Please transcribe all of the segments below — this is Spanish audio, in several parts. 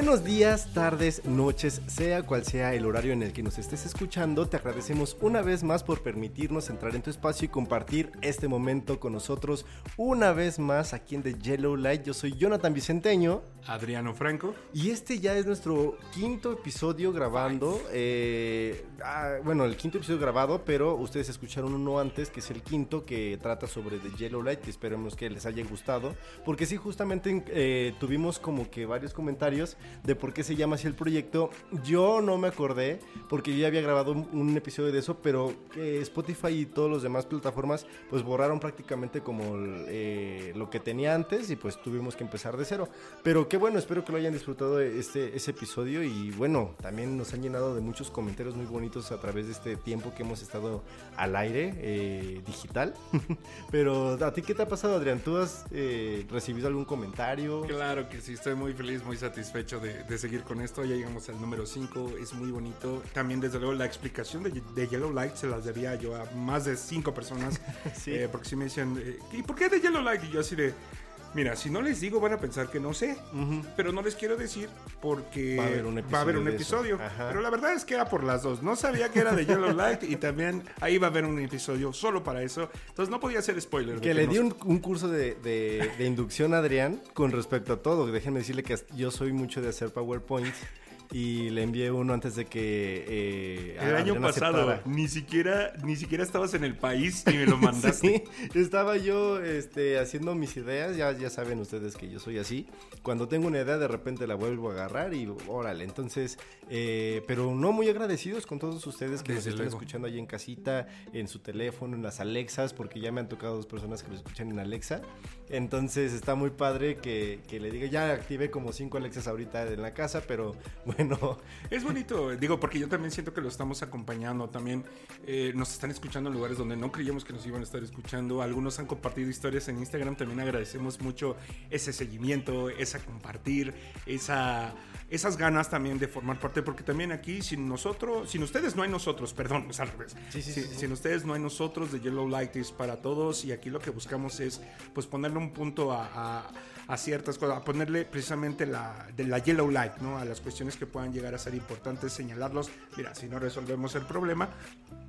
Buenos días, tardes, noches, sea cual sea el horario en el que nos estés escuchando, te agradecemos una vez más por permitirnos entrar en tu espacio y compartir este momento con nosotros una vez más aquí en The Yellow Light. Yo soy Jonathan Vicenteño. Adriano Franco. Y este ya es nuestro quinto episodio grabando. Eh, ah, bueno, el quinto episodio grabado, pero ustedes escucharon uno antes, que es el quinto, que trata sobre The Yellow Light, que esperemos que les haya gustado. Porque sí, justamente eh, tuvimos como que varios comentarios de por qué se llama así el proyecto. Yo no me acordé, porque yo ya había grabado un, episodio de eso, pero que Spotify y todas las demás plataformas pues borraron prácticamente como eh, lo que tenía antes y pues tuvimos que empezar de cero. Pero qué bueno, espero que lo hayan disfrutado este, ese episodio y bueno, también nos han llenado de muchos comentarios muy bonitos a través de este tiempo que hemos estado al aire eh, digital. pero a ti qué te ha pasado Adrián? ¿Tú has eh, recibido algún comentario? Claro que sí, estoy muy feliz, muy satisfecho de, seguir con esto. Ya llegamos al número 5, es muy bonito. También, desde luego, la explicación de, Yellow Light se las daría yo a más de 5 personas. Eh, porque si me decían, eh, ¿y por qué de Yellow Light? Y yo así de... Mira, si no les digo van a pensar que no sé, pero no les quiero decir porque va a haber un episodio. Pero la verdad es que era por las dos. No sabía que era de Yellow Light y también ahí va a haber un episodio solo para eso. Entonces no podía ser spoiler. Que, le di un, curso de, de, inducción a Adrián con respecto a todo. Déjenme decirle que yo soy mucho de hacer PowerPoint y le envié uno antes de que eh, el año pasado ni siquiera ni siquiera estabas en el país y me lo mandaste. Sí, estaba yo este, haciendo mis ideas ya ya saben ustedes que yo soy así. Cuando tengo una idea de repente la vuelvo a agarrar y órale. Entonces eh, pero no muy agradecidos con todos ustedes que nos están escuchando ahí en casita en su teléfono en las Alexas porque ya me han tocado dos personas que lo escuchan en Alexa. Entonces está muy padre que, que le diga ya activé como cinco Alexas ahorita en la casa pero bueno bueno. Es bonito, digo, porque yo también siento que lo estamos acompañando. También eh, nos están escuchando en lugares donde no creíamos que nos iban a estar escuchando. Algunos han compartido historias en Instagram. También agradecemos mucho ese seguimiento, esa compartir, esa, esas ganas también de formar parte. Porque también aquí, sin nosotros, sin ustedes no hay nosotros, perdón, es al revés. Sí, sí, sí, sin ustedes no hay nosotros, de Yellow Light es para todos. Y aquí lo que buscamos es pues ponerle un punto a, a, ciertas cosas, a ponerle precisamente la, de la Yellow Light, ¿no? A las cuestiones que puedan llegar a ser importantes, señalarlos. Mira, si no resolvemos el problema,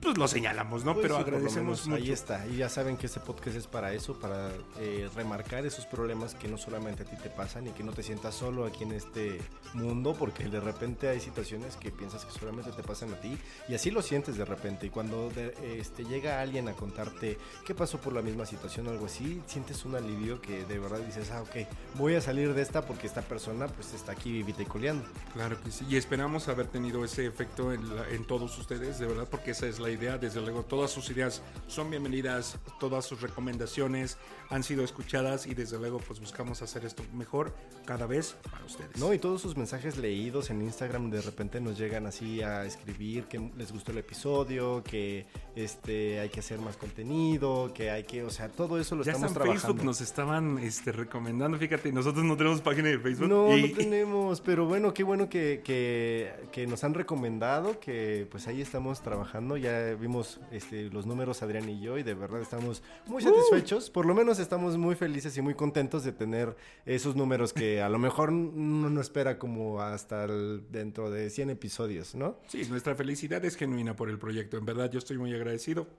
pues lo señalamos, ¿no? Pues Pero agradecemos mucho. Ahí está, y ya saben que este podcast es para eso, para eh, remarcar esos problemas que no solamente a ti te pasan y que no te sientas solo aquí en este mundo, porque de repente hay situaciones que piensas que solamente te pasan a ti y así lo sientes de repente. Y cuando este, llega alguien a contarte qué pasó por la misma situación o algo así, sientes un alivio que de verdad dices, ah, ok, voy a salir de esta porque esta persona pues está aquí vivita y coleando. Claro que sí, y esperamos haber tenido ese efecto en, en todos ustedes, de verdad, porque esa es la idea. Desde luego, todas sus ideas son bienvenidas, todas sus recomendaciones han sido escuchadas y desde luego, pues buscamos hacer esto mejor cada vez para ustedes. No, y todos sus mensajes leídos en Instagram de repente nos llegan así a escribir que les gustó el episodio, que este hay que hacer más contenido, que hay que, o sea, todo eso lo ya estamos trabajando. Facebook nos estaban este, recomendando, fíjate, nosotros no tenemos página de Facebook. No, no tenemos, pero bueno, qué bueno que, que, que nos han recomendado, que pues ahí estamos trabajando, ya vimos este, los números Adrián y yo y de verdad estamos muy satisfechos. Por lo menos estamos muy felices y muy contentos de tener esos números que a lo mejor no nos espera como hasta dentro de 100 episodios, ¿no? Sí, nuestra felicidad es genuina por el proyecto. En verdad, yo estoy muy agradecido.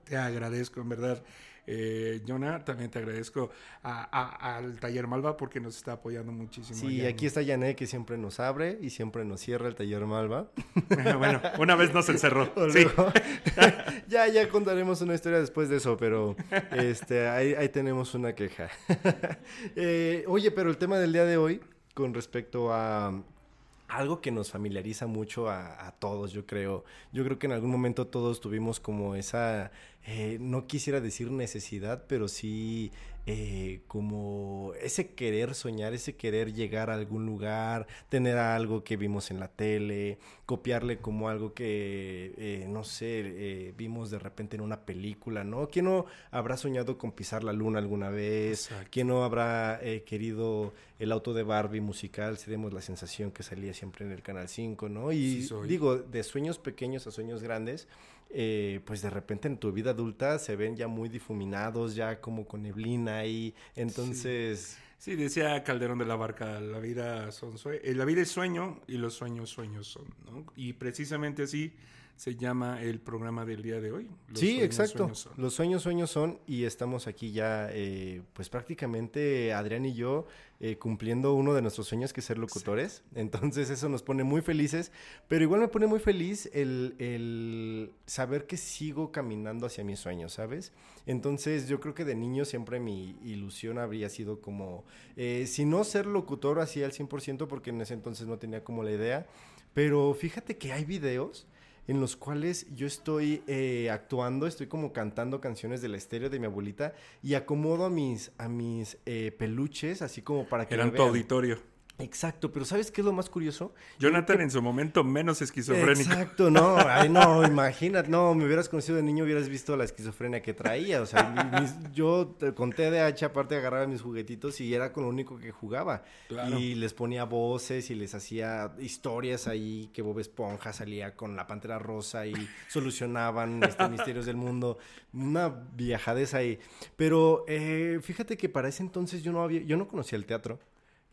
Te agradezco, en verdad eh, Jonah, también te agradezco al Taller Malva porque nos está apoyando muchísimo. Sí, aquí está Yané que siempre nos abre y siempre nos cierra el Taller Malva. bueno, una vez nos encerró. ya, ya contaremos una historia después de eso, pero este, ahí, tenemos una queja. Eh, oye, pero el tema del día de hoy, con respecto a algo que nos familiariza mucho a, todos, yo creo. Yo creo que en algún momento todos tuvimos como esa eh, no quisiera decir necesidad, pero sí eh, como ese querer soñar, ese querer llegar a algún lugar, tener algo que vimos en la tele, copiarle como algo que, eh, no sé, vimos de repente en una película, ¿no? ¿Quién no habrá soñado con pisar la luna alguna vez? ¿Quién no habrá querido el auto de Barbie musical? Seremos la sensación que salía siempre en el Canal 5, ¿no? Y digo, de sueños pequeños a sueños grandes eh, pues de repente en tu vida adulta se ven ya muy difuminados, ya como con neblina ahí. Entonces... Sí, decía Calderón de la Barca, la vida, son eh, la vida es sueño y los sueños sueños son, ¿no? Y precisamente así se llama el programa del día de hoy. sí, exacto. Los sueños, sueños son y estamos aquí ya, eh, pues prácticamente Adrián y yo eh, cumpliendo uno de nuestros sueños que es ser locutores. Entonces eso nos pone muy felices, pero igual me pone muy feliz el, el, saber que sigo caminando hacia mis sueños, ¿sabes? Entonces yo creo que de niño siempre mi ilusión habría sido como, eh, si no ser locutor así al 100%, porque en ese entonces no tenía como la idea, pero fíjate que hay videos en los cuales yo estoy eh, actuando, estoy como cantando canciones del estéreo de mi abuelita y acomodo a mis, a mis eh, peluches así como para que... Eran tu auditorio. Exacto, pero ¿sabes qué es lo más curioso? Jonathan en su momento menos esquizofrénico. Exacto, no, ay, no, imagínate, no, me hubieras conocido de niño, hubieras visto la esquizofrenia que traía, o sea, yo con TDAH aparte agarraba mis juguetitos y era con lo único que jugaba. Y les ponía voces y les hacía historias ahí, que Bob Esponja salía con la Pantera Rosa y solucionaban este, misterios del mundo, una viajadez ahí. Pero eh, fíjate que para ese entonces yo no había, yo no conocía el teatro.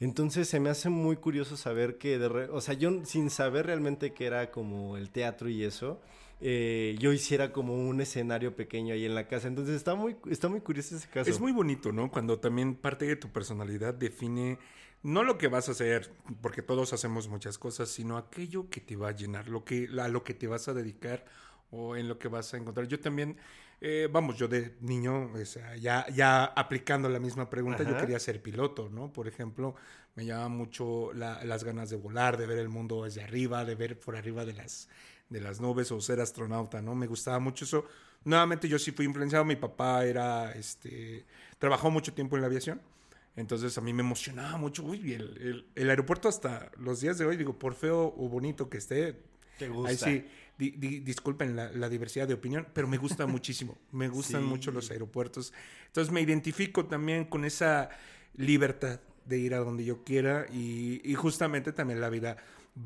Entonces se me hace muy curioso saber que, de o sea, yo sin saber realmente que era como el teatro y eso, eh, yo hiciera como un escenario pequeño ahí en la casa. Entonces está muy, está muy curioso ese caso. Es muy bonito, ¿no? Cuando también parte de tu personalidad define no lo que vas a hacer, porque todos hacemos muchas cosas, sino aquello que te va a llenar, lo que, a lo que te vas a dedicar o en lo que vas a encontrar. Yo también eh, vamos, yo de niño, ya, ya aplicando la misma pregunta, yo quería ser piloto, ¿no? Por ejemplo, me llama mucho las ganas de volar, de ver el mundo desde arriba, de ver por arriba de las, de las nubes o ser astronauta, ¿no? Me gustaba mucho eso. Nuevamente yo sí fui influenciado, mi papá era, este, trabajó mucho tiempo en la aviación. Entonces a mí me emocionaba mucho. Uy, el, el, aeropuerto hasta los días de hoy, digo, por feo o bonito que esté. Te gusta. Ahí sí, disculpen la, diversidad de opinión, pero me gusta muchísimo. Me gustan mucho los aeropuertos. Entonces me identifico también con esa libertad de ir a donde yo quiera y, justamente también la vida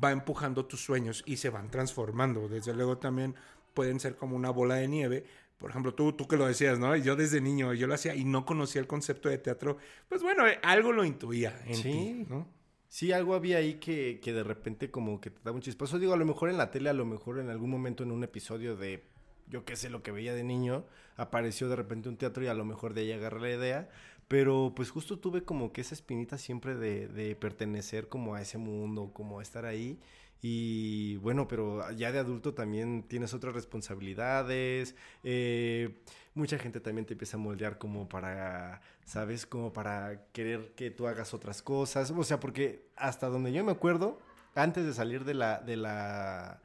va empujando tus sueños y se van transformando. Desde luego también pueden ser como una bola de nieve. Por ejemplo, tú, tú que lo decías, ¿no? Yo desde niño, yo lo hacía y no conocía el concepto de teatro. Pues bueno, eh, algo lo intuía en ti, ¿no? Sí, algo había ahí que, que de repente como que te daba un chispazo. Digo, a lo mejor en la tele, a lo mejor en algún momento en un episodio de, yo qué sé, lo que veía de niño, apareció de repente un teatro y a lo mejor de ahí agarré la idea. Pero pues justo tuve como que esa espinita siempre de, de pertenecer como a ese mundo, como a estar ahí. Y bueno, pero ya de adulto también tienes otras responsabilidades. Eh, mucha gente también te empieza a moldear como para, ¿sabes? Como para querer que tú hagas otras cosas. O sea, porque hasta donde yo me acuerdo, antes de salir de la, de la,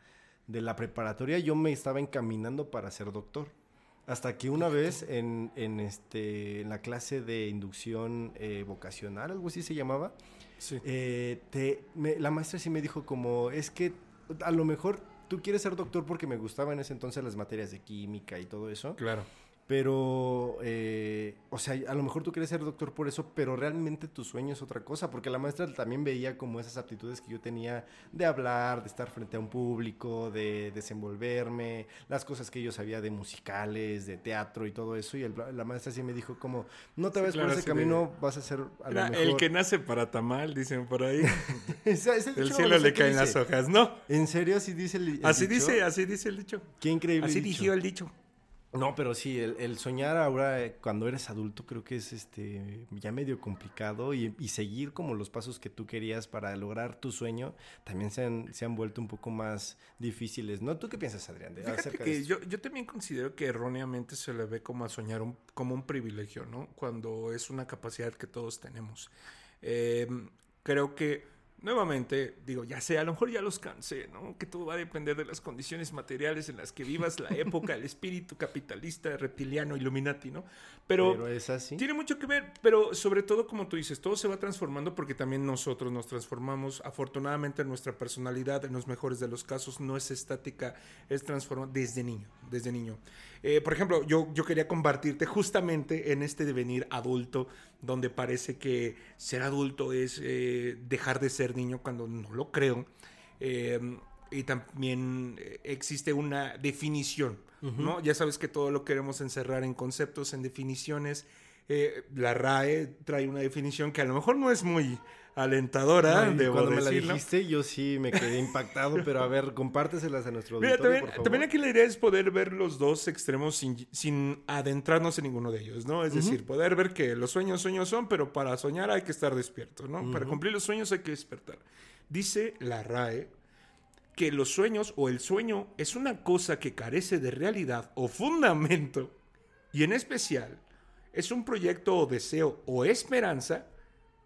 de la preparatoria, yo me estaba encaminando para ser doctor. Hasta que una vez en, en, este, en la clase de inducción eh, vocacional, algo así se llamaba, eh, te, la maestra sí me dijo como, es que a lo mejor tú quieres ser doctor porque me gustaban en ese entonces las materias de química y todo eso. Claro. Pero, eh, o sea, a lo mejor tú quieres ser doctor por eso, pero realmente tu sueño es otra cosa, porque la maestra también veía como esas aptitudes que yo tenía de hablar, de estar frente a un público, de desenvolverme, las cosas que yo sabía de musicales, de teatro y todo eso, y la maestra sí me dijo como, no te vayas por ese camino, vas a ser a lo mejor... El que nace para tamal, dicen por ahí. el, cielo le caen las hojas, ¿no? ¿En serio así dice el, Así dice, así dice el dicho. Qué increíble Así dijo el dicho. No, pero sí, el, soñar ahora eh, cuando eres adulto creo que es este ya medio complicado y, seguir como los pasos que tú querías para lograr tu sueño también se han, se han vuelto un poco más difíciles, ¿no? ¿Tú qué piensas, Adrián? Fíjate que yo, yo también considero que erróneamente se le ve como a soñar como un privilegio, ¿no? Cuando es una capacidad que todos tenemos. Em, creo que Nuevamente, digo, ya sé, a lo mejor ya los cansé, ¿no? Que todo va a depender de las condiciones materiales en las que vivas, la época, el espíritu capitalista, reptiliano, Illuminati, ¿no? Pero, es así. Tiene mucho que ver, pero sobre todo, como tú dices, todo se va transformando porque también nosotros nos transformamos. Afortunadamente, nuestra personalidad, en los mejores de los casos, no es estática, es transformada desde niño, desde niño. Eh, por ejemplo, yo, yo quería compartirte justamente en este devenir adulto, donde parece que ser adulto es eh, dejar de ser niño cuando no lo creo. Eh, y también existe una definición, ¿no? Ya sabes que todo lo queremos encerrar en conceptos, en definiciones. Eh, la RAE trae una definición que a lo mejor no es muy alentadora, Ay, debo cuando me la dijiste, yo sí me quedé impactado, pero a ver, compárteselas a nuestro Mira, auditorio, también, por favor. también aquí la idea es poder ver los dos extremos sin, sin adentrarnos en ninguno de ellos, ¿no? Es decir, poder ver que los sueños sueños son, pero para soñar hay que estar despierto, ¿no? Para cumplir los sueños hay que despertar. Dice la RAE que los sueños o el sueño es una cosa que carece de realidad o fundamento y en especial es un proyecto o deseo o esperanza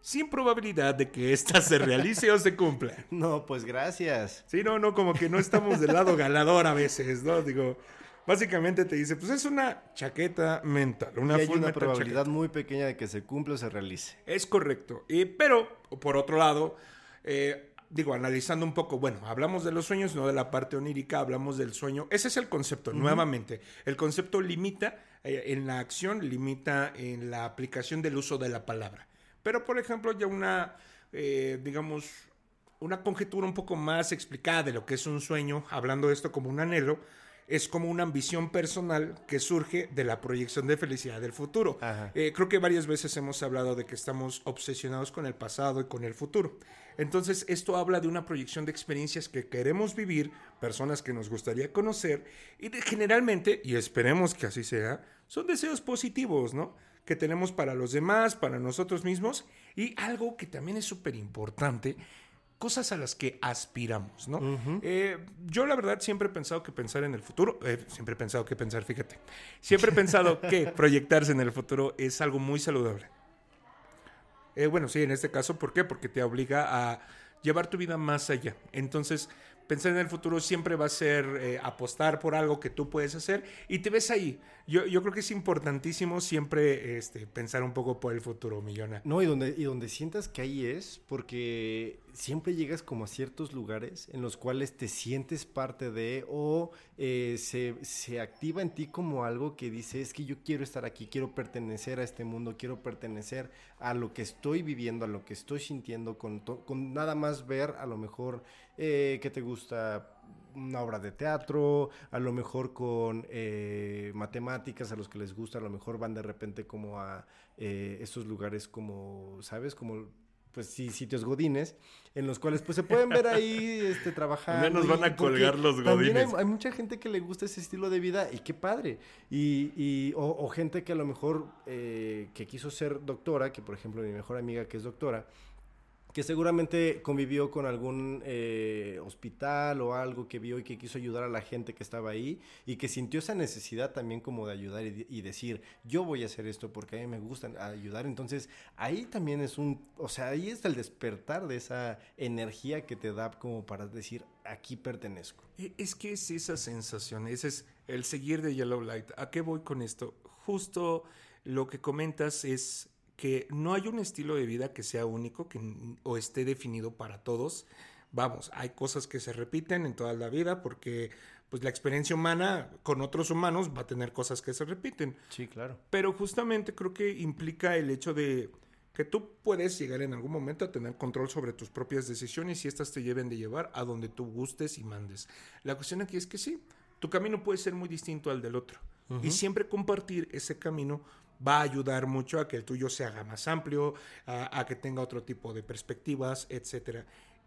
sin probabilidad de que ésta se realice o se cumpla. No, pues gracias. Sí, no, no, como que no estamos del lado ganador a veces, ¿no? Digo, básicamente te dice, pues es una chaqueta mental, una y hay full una probabilidad chaqueta. muy pequeña de que se cumpla o se realice. Es correcto. Y, pero, por otro lado, eh, digo, analizando un poco, bueno, hablamos de los sueños, no de la parte onírica, hablamos del sueño. Ese es el concepto, nuevamente. El concepto limita eh, en la acción, limita en la aplicación del uso de la palabra. Pero, por ejemplo, ya una, eh, digamos, una conjetura un poco más explicada de lo que es un sueño, hablando de esto como un anhelo, es como una ambición personal que surge de la proyección de felicidad del futuro. Eh, creo que varias veces hemos hablado de que estamos obsesionados con el pasado y con el futuro. Entonces, esto habla de una proyección de experiencias que queremos vivir, personas que nos gustaría conocer, y de- generalmente, y esperemos que así sea, son deseos positivos, ¿no? Que tenemos para los demás, para nosotros mismos, y algo que también es súper importante, cosas a las que aspiramos, ¿no? Eh, yo la verdad siempre he pensado que pensar en el futuro, eh, siempre he pensado que pensar, fíjate, siempre he pensado que proyectarse en el futuro es algo muy saludable. Eh, bueno, sí, en este caso, ¿por qué? Porque te obliga a llevar tu vida más allá. Entonces, pensar en el futuro siempre va a ser eh, apostar por algo que tú puedes hacer y te ves ahí. Yo, creo que es importantísimo siempre este, pensar un poco por el futuro, Millona. No, y donde, y donde sientas que ahí es, porque siempre llegas como a ciertos lugares en los cuales te sientes parte de o eh, se, se activa en ti como algo que dice, es que yo quiero estar aquí, quiero pertenecer a este mundo, quiero pertenecer a lo que estoy viviendo, a lo que estoy sintiendo, con, con nada más ver a lo mejor eh, que te gusta una obra de teatro, a lo mejor con eh, matemáticas, a los que les gusta, a lo mejor van de repente como a eh, estos lugares como, ¿sabes? Como, pues sí, sitios godines, en los cuales pues se pueden ver ahí este, trabajando. Ya nos van a colgar los También hay, godines. hay mucha gente que le gusta ese estilo de vida y qué padre. Y, y- o, o gente que a lo mejor eh, que quiso ser doctora, que por ejemplo mi mejor amiga que es doctora, que seguramente convivió con algún eh, hospital o algo que vio y que quiso ayudar a la gente que estaba ahí y que sintió esa necesidad también como de ayudar y, y decir, yo voy a hacer esto porque a mí me gusta ayudar. Entonces ahí también es un, o sea, ahí está el despertar de esa energía que te da como para decir, aquí pertenezco. E- Es que es esa sensación, ese es el seguir de Yellow Light. ¿A qué voy con esto? Justo lo que comentas es que no hay un estilo de vida que sea único que, o esté definido para todos. Vamos, hay cosas que se repiten en toda la vida porque pues la experiencia humana con otros humanos va a tener cosas que se repiten. Sí, claro. Pero justamente creo que implica el hecho de que tú puedes llegar en algún momento a tener control sobre tus propias decisiones y estas te lleven de llevar a donde tú gustes y mandes. La cuestión aquí es que sí, tu camino puede ser muy distinto al del otro. Y siempre compartir ese camino va a ayudar mucho a que el tuyo se haga más amplio, a, a que tenga otro tipo de perspectivas, etcétera.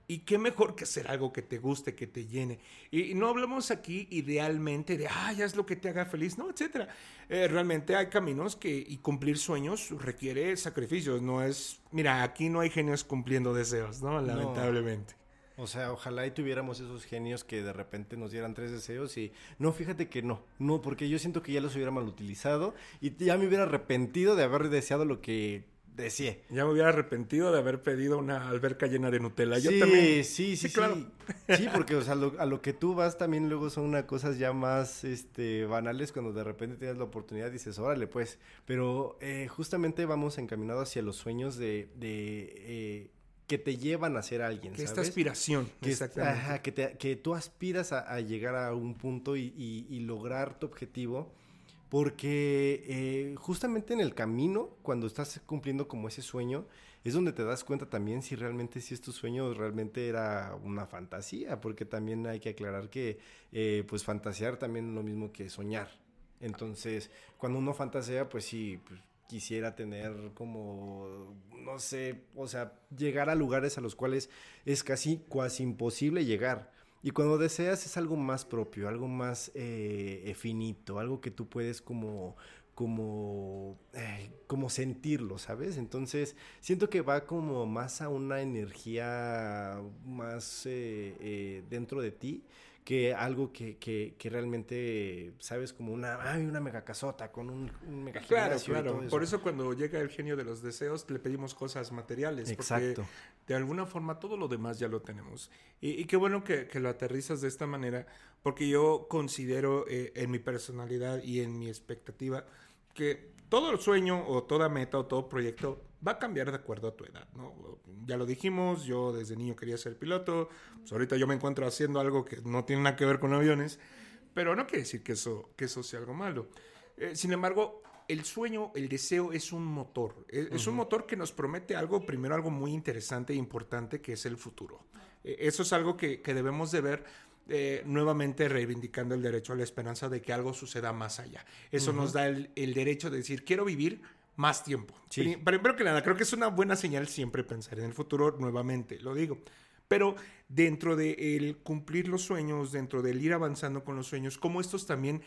Y qué mejor que hacer algo que te guste, que te llene. Y no hablamos aquí idealmente de, ah, ya es lo que te haga feliz, no, etcétera. Eh, realmente hay caminos que, y cumplir sueños requiere sacrificios. No es, mira, aquí no hay genios cumpliendo deseos, ¿no? Lamentablemente. O sea, ojalá y tuviéramos esos genios que de repente nos dieran tres deseos y no, fíjate que no, no, porque yo siento que ya los hubiera mal utilizado y ya me hubiera arrepentido de haber deseado lo que deseé. Ya me hubiera arrepentido de haber pedido una alberca llena de Nutella. Yo sí, también. sí, sí, Sí, sí, claro. Sí, porque o sea, lo- a lo que tú vas también luego son una cosas ya más este, banales cuando de repente tienes la oportunidad y dices, órale, pues. Pero eh, justamente vamos encaminados hacia los sueños de, de eh, que te llevan a ser alguien, Que esta ¿sabes? aspiración. Que, exactamente. ajá, que, te- que tú aspiras a, a llegar a un punto y, y- y lograr tu objetivo, porque eh, justamente en el camino, cuando estás cumpliendo como ese sueño, es donde te das cuenta también si realmente si es tu sueño realmente era una fantasía, porque también hay que aclarar que eh, pues fantasear también es lo mismo que soñar. Entonces, cuando uno fantasea, pues sí, pues, quisiera tener como, no sé, o sea, llegar a lugares a los cuales es casi cuasi imposible llegar. Y cuando deseas es algo más propio, algo más eh, finito, algo que tú puedes como como, eh, como sentirlo, ¿sabes? Entonces, siento que va como más a una energía más eh, dentro de ti que algo que, que, que, realmente, ¿sabes? Como una, ay, una mega casota con un, un mega Claro, claro. Por eso cuando llega el genio de los deseos le pedimos cosas materiales. Exacto. Porque de alguna forma todo lo demás ya lo tenemos. Y, y qué bueno que, que, lo aterrizas de esta manera, porque yo considero en mi personalidad y en mi expectativa, que todo el sueño o toda meta o todo proyecto va a cambiar de acuerdo a tu edad, ¿no? Ya lo dijimos, yo desde niño quería ser piloto, pues ahorita yo me encuentro haciendo algo que no tiene nada que ver con aviones, pero no quiere decir que eso, que eso sea algo malo. Eh, sin embargo, el sueño, el deseo es un motor, es, es, un motor que nos promete algo, primero algo muy interesante e importante, que es el futuro. Eh, eso es algo que, que debemos de ver eh, nuevamente reivindicando el derecho a la esperanza de que algo suceda más allá. Eso nos da el, derecho de decir, quiero vivir más tiempo. Sí. Primero que nada, creo que es una buena señal siempre pensar en el futuro, nuevamente, lo digo. Pero dentro de el cumplir los sueños, dentro del ir avanzando con los sueños, como estos también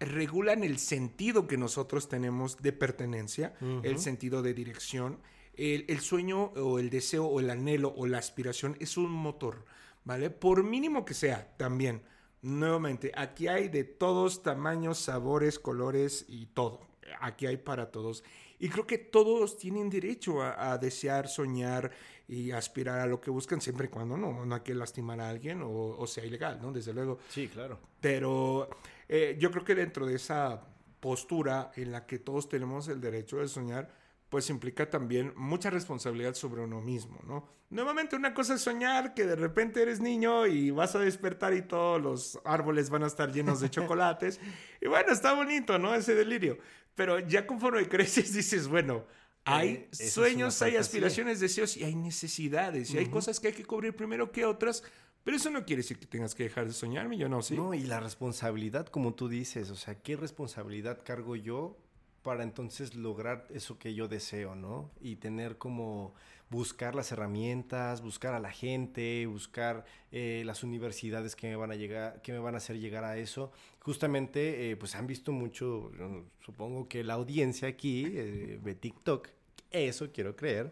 regulan el sentido que nosotros tenemos de pertenencia, el sentido de dirección. El, el, sueño o el deseo o el anhelo o la aspiración es un motor ¿vale? Por mínimo que sea, también. Nuevamente, aquí hay de todos tamaños, sabores, colores y todo. Aquí hay para todos. Y creo que todos tienen derecho a, desear, soñar y aspirar a lo que buscan, siempre y cuando no, no hay que lastimar a alguien o, sea ilegal, ¿no? Desde luego. Sí, claro. Pero eh, yo creo que dentro de esa postura en la que todos tenemos el derecho de soñar, pues implica también mucha responsabilidad sobre uno mismo, ¿no? Nuevamente una cosa es soñar que de repente eres niño y vas a despertar y todos los árboles van a estar llenos de chocolates. y bueno, está bonito, ¿no? Ese delirio. Pero ya conforme creces dices, bueno, hay eh, sueños, hay aspiraciones, deseos y hay necesidades. Y hay cosas que hay que cubrir primero que otras. Pero eso no quiere decir que tengas que dejar de soñar, yo no, ¿sí? No, y la responsabilidad, como tú dices, o sea, ¿qué responsabilidad cargo yo para entonces lograr eso que yo deseo, ¿no? Y tener como buscar las herramientas, buscar a la gente, buscar eh, las universidades que me van a llegar, que me van a hacer llegar a eso. Justamente, eh, pues han visto mucho, supongo que la audiencia aquí eh, de TikTok, eso quiero creer.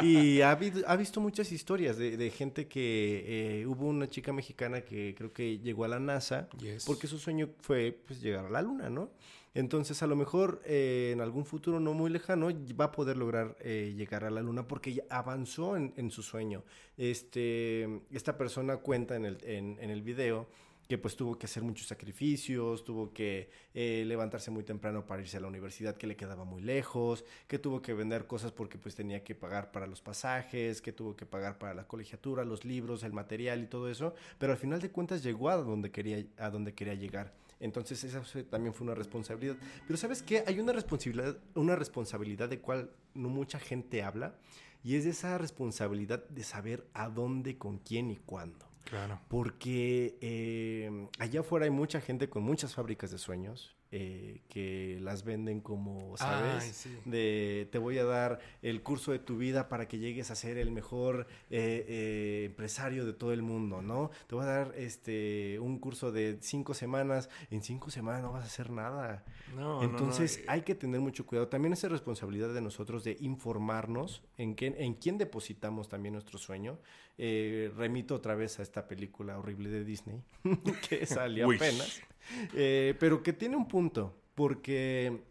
Y ha, ha visto muchas historias de, de gente que hubo una chica mexicana que creo que llegó a la NASA porque su sueño fue pues llegar a la luna, ¿no? Entonces, a lo mejor eh, en algún futuro no muy lejano va a poder lograr eh, llegar a la luna porque ya avanzó en, su sueño. Este, esta persona cuenta en el, video que pues tuvo que hacer muchos sacrificios, tuvo que eh, levantarse muy temprano para irse a la universidad que le quedaba muy lejos, que tuvo que vender cosas porque pues tenía que pagar para los pasajes, que tuvo que pagar para la colegiatura, los libros, el material y todo eso, pero al final de cuentas llegó a donde quería, a donde quería llegar. Entonces esa también fue una responsabilidad. Pero ¿sabes qué? Hay una responsabilidad, una responsabilidad de cual no mucha gente habla y es esa responsabilidad de saber a dónde, con quién y cuándo. Claro. Porque eh, allá afuera hay mucha gente con muchas fábricas de sueños eh, que las venden como, ¿sabes? De te voy a dar el curso de tu vida para que llegues a ser el mejor eh, eh, empresario de todo el mundo, ¿no? Te voy a dar este un curso de cinco semanas. En cinco semanas no vas a hacer nada. No, Entonces hay que tener mucho cuidado. También es responsabilidad de nosotros de informarnos en, qué, en quién depositamos también nuestro sueño. remito otra vez a esta película horrible de Disney que salió apenas. Eh, pero que tiene un punto, porque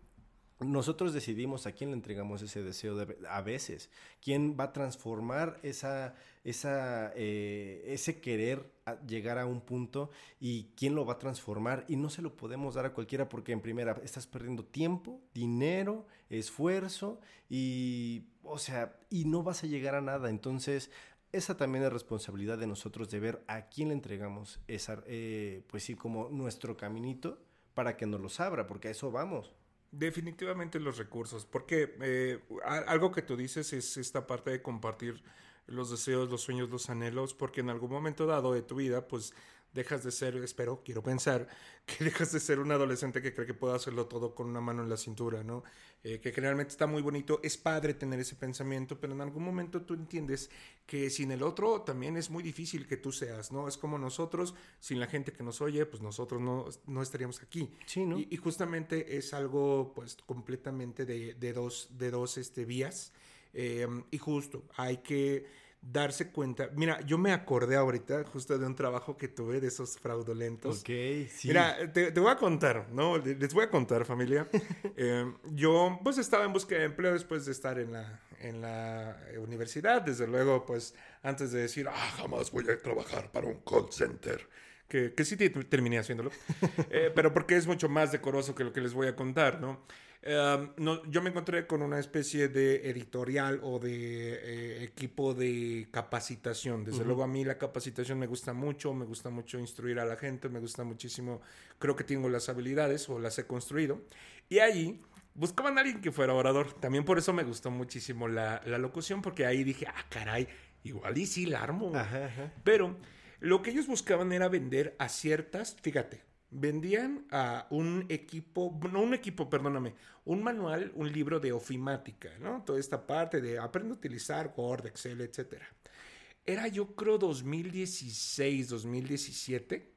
nosotros decidimos a quién le entregamos ese deseo a veces, quién va a transformar esa, esa, eh, ese querer llegar a un punto y quién lo va a transformar y no se lo podemos dar a cualquiera porque en primera estás perdiendo tiempo, dinero, esfuerzo y, o sea, y no vas a llegar a nada. Entonces esa también es responsabilidad de nosotros de ver a quién le entregamos esa, eh, pues sí, como nuestro caminito para que nos los abra, porque a eso vamos. Definitivamente los recursos, porque eh, algo que tú dices es esta parte de compartir los deseos, los sueños, los anhelos, porque en algún momento dado de tu vida, pues dejas de ser, espero, quiero pensar, que dejas de ser un adolescente que cree que puede hacerlo todo con una mano en la cintura, ¿no? Eh, que generalmente está muy bonito, es padre tener ese pensamiento, pero en algún momento tú entiendes que sin el otro también es muy difícil que tú seas, ¿no? Es como nosotros, sin la gente que nos oye, pues nosotros no, no estaríamos aquí. Sí, ¿no? Y, y justamente es algo, pues, completamente de, de dos, de dos este, vías. Eh, y justo, hay que darse cuenta. Mira, yo me acordé ahorita justo de un trabajo que tuve de esos fraudulentos. Ok, sí. Mira, te, te voy a contar, ¿no? Les voy a contar, familia. Eh, yo, pues, estaba en búsqueda de empleo después de estar en la, en la universidad. Desde luego, pues, antes de decir, ah, jamás voy a trabajar para un call center. Que, que sí te- terminé haciéndolo. Eh, pero porque es mucho más decoroso que lo que les voy a contar, ¿no? Um, no, yo me encontré con una especie de editorial o de eh, equipo de capacitación. Desde luego a mí la capacitación me gusta mucho, me gusta mucho instruir a la gente, me gusta muchísimo, creo que tengo las habilidades o las he construido. Y allí buscaban a alguien que fuera orador. También por eso me gustó muchísimo la, la locución, porque ahí dije, ah, caray, igual y sí la armo. Ajá, ajá. Pero lo que ellos buscaban era vender a ciertas, fíjate, vendían a un equipo, no un equipo, perdóname, un manual, un libro de ofimática, ¿no? Toda esta parte de aprende a utilizar Word, Excel, etcétera. Era yo creo 2016, 2017.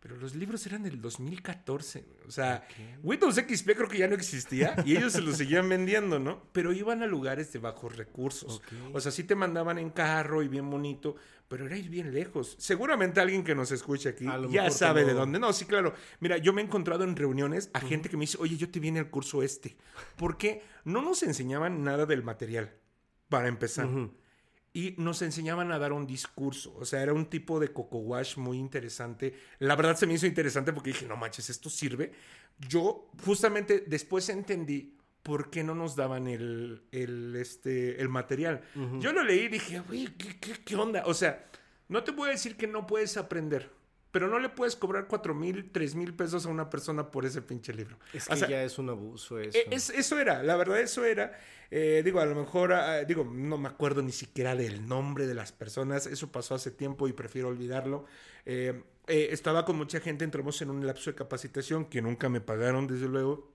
Pero los libros eran del 2014. O sea, Windows XP creo que ya no existía y ellos se los seguían vendiendo, ¿no? Pero iban a lugares de bajos recursos. Ok. O sea, sí te mandaban en carro y bien bonito, pero era ir bien lejos. Seguramente alguien que nos escuche aquí ya sabe de dónde. No, sí, claro. Mira, yo me he encontrado en reuniones a gente que me dice, oye, yo te viene el curso este. Porque no nos enseñaban nada del material, para empezar. Ujú. Y nos enseñaban a dar un discurso. O sea, era un tipo de coco wash muy interesante. La verdad se me hizo interesante porque dije, no manches, esto sirve. Yo justamente después entendí por qué no nos daban el, el, este, el material. Yo lo leí y dije, güey, ¿qué, qué, qué onda? O sea, no te voy a decir que no puedes aprender. Pero no le puedes cobrar cuatro mil, tres mil pesos a una persona por ese pinche libro. Es O que sea, ya es un abuso eso. e- es- eso era, la verdad, eso era. Eh, digo, a lo mejor, ah, digo, no me acuerdo ni siquiera del nombre de las personas. Eso pasó hace tiempo y prefiero olvidarlo. Eh, eh, estaba con mucha gente, entramos en un lapso de capacitación que nunca me pagaron, desde luego.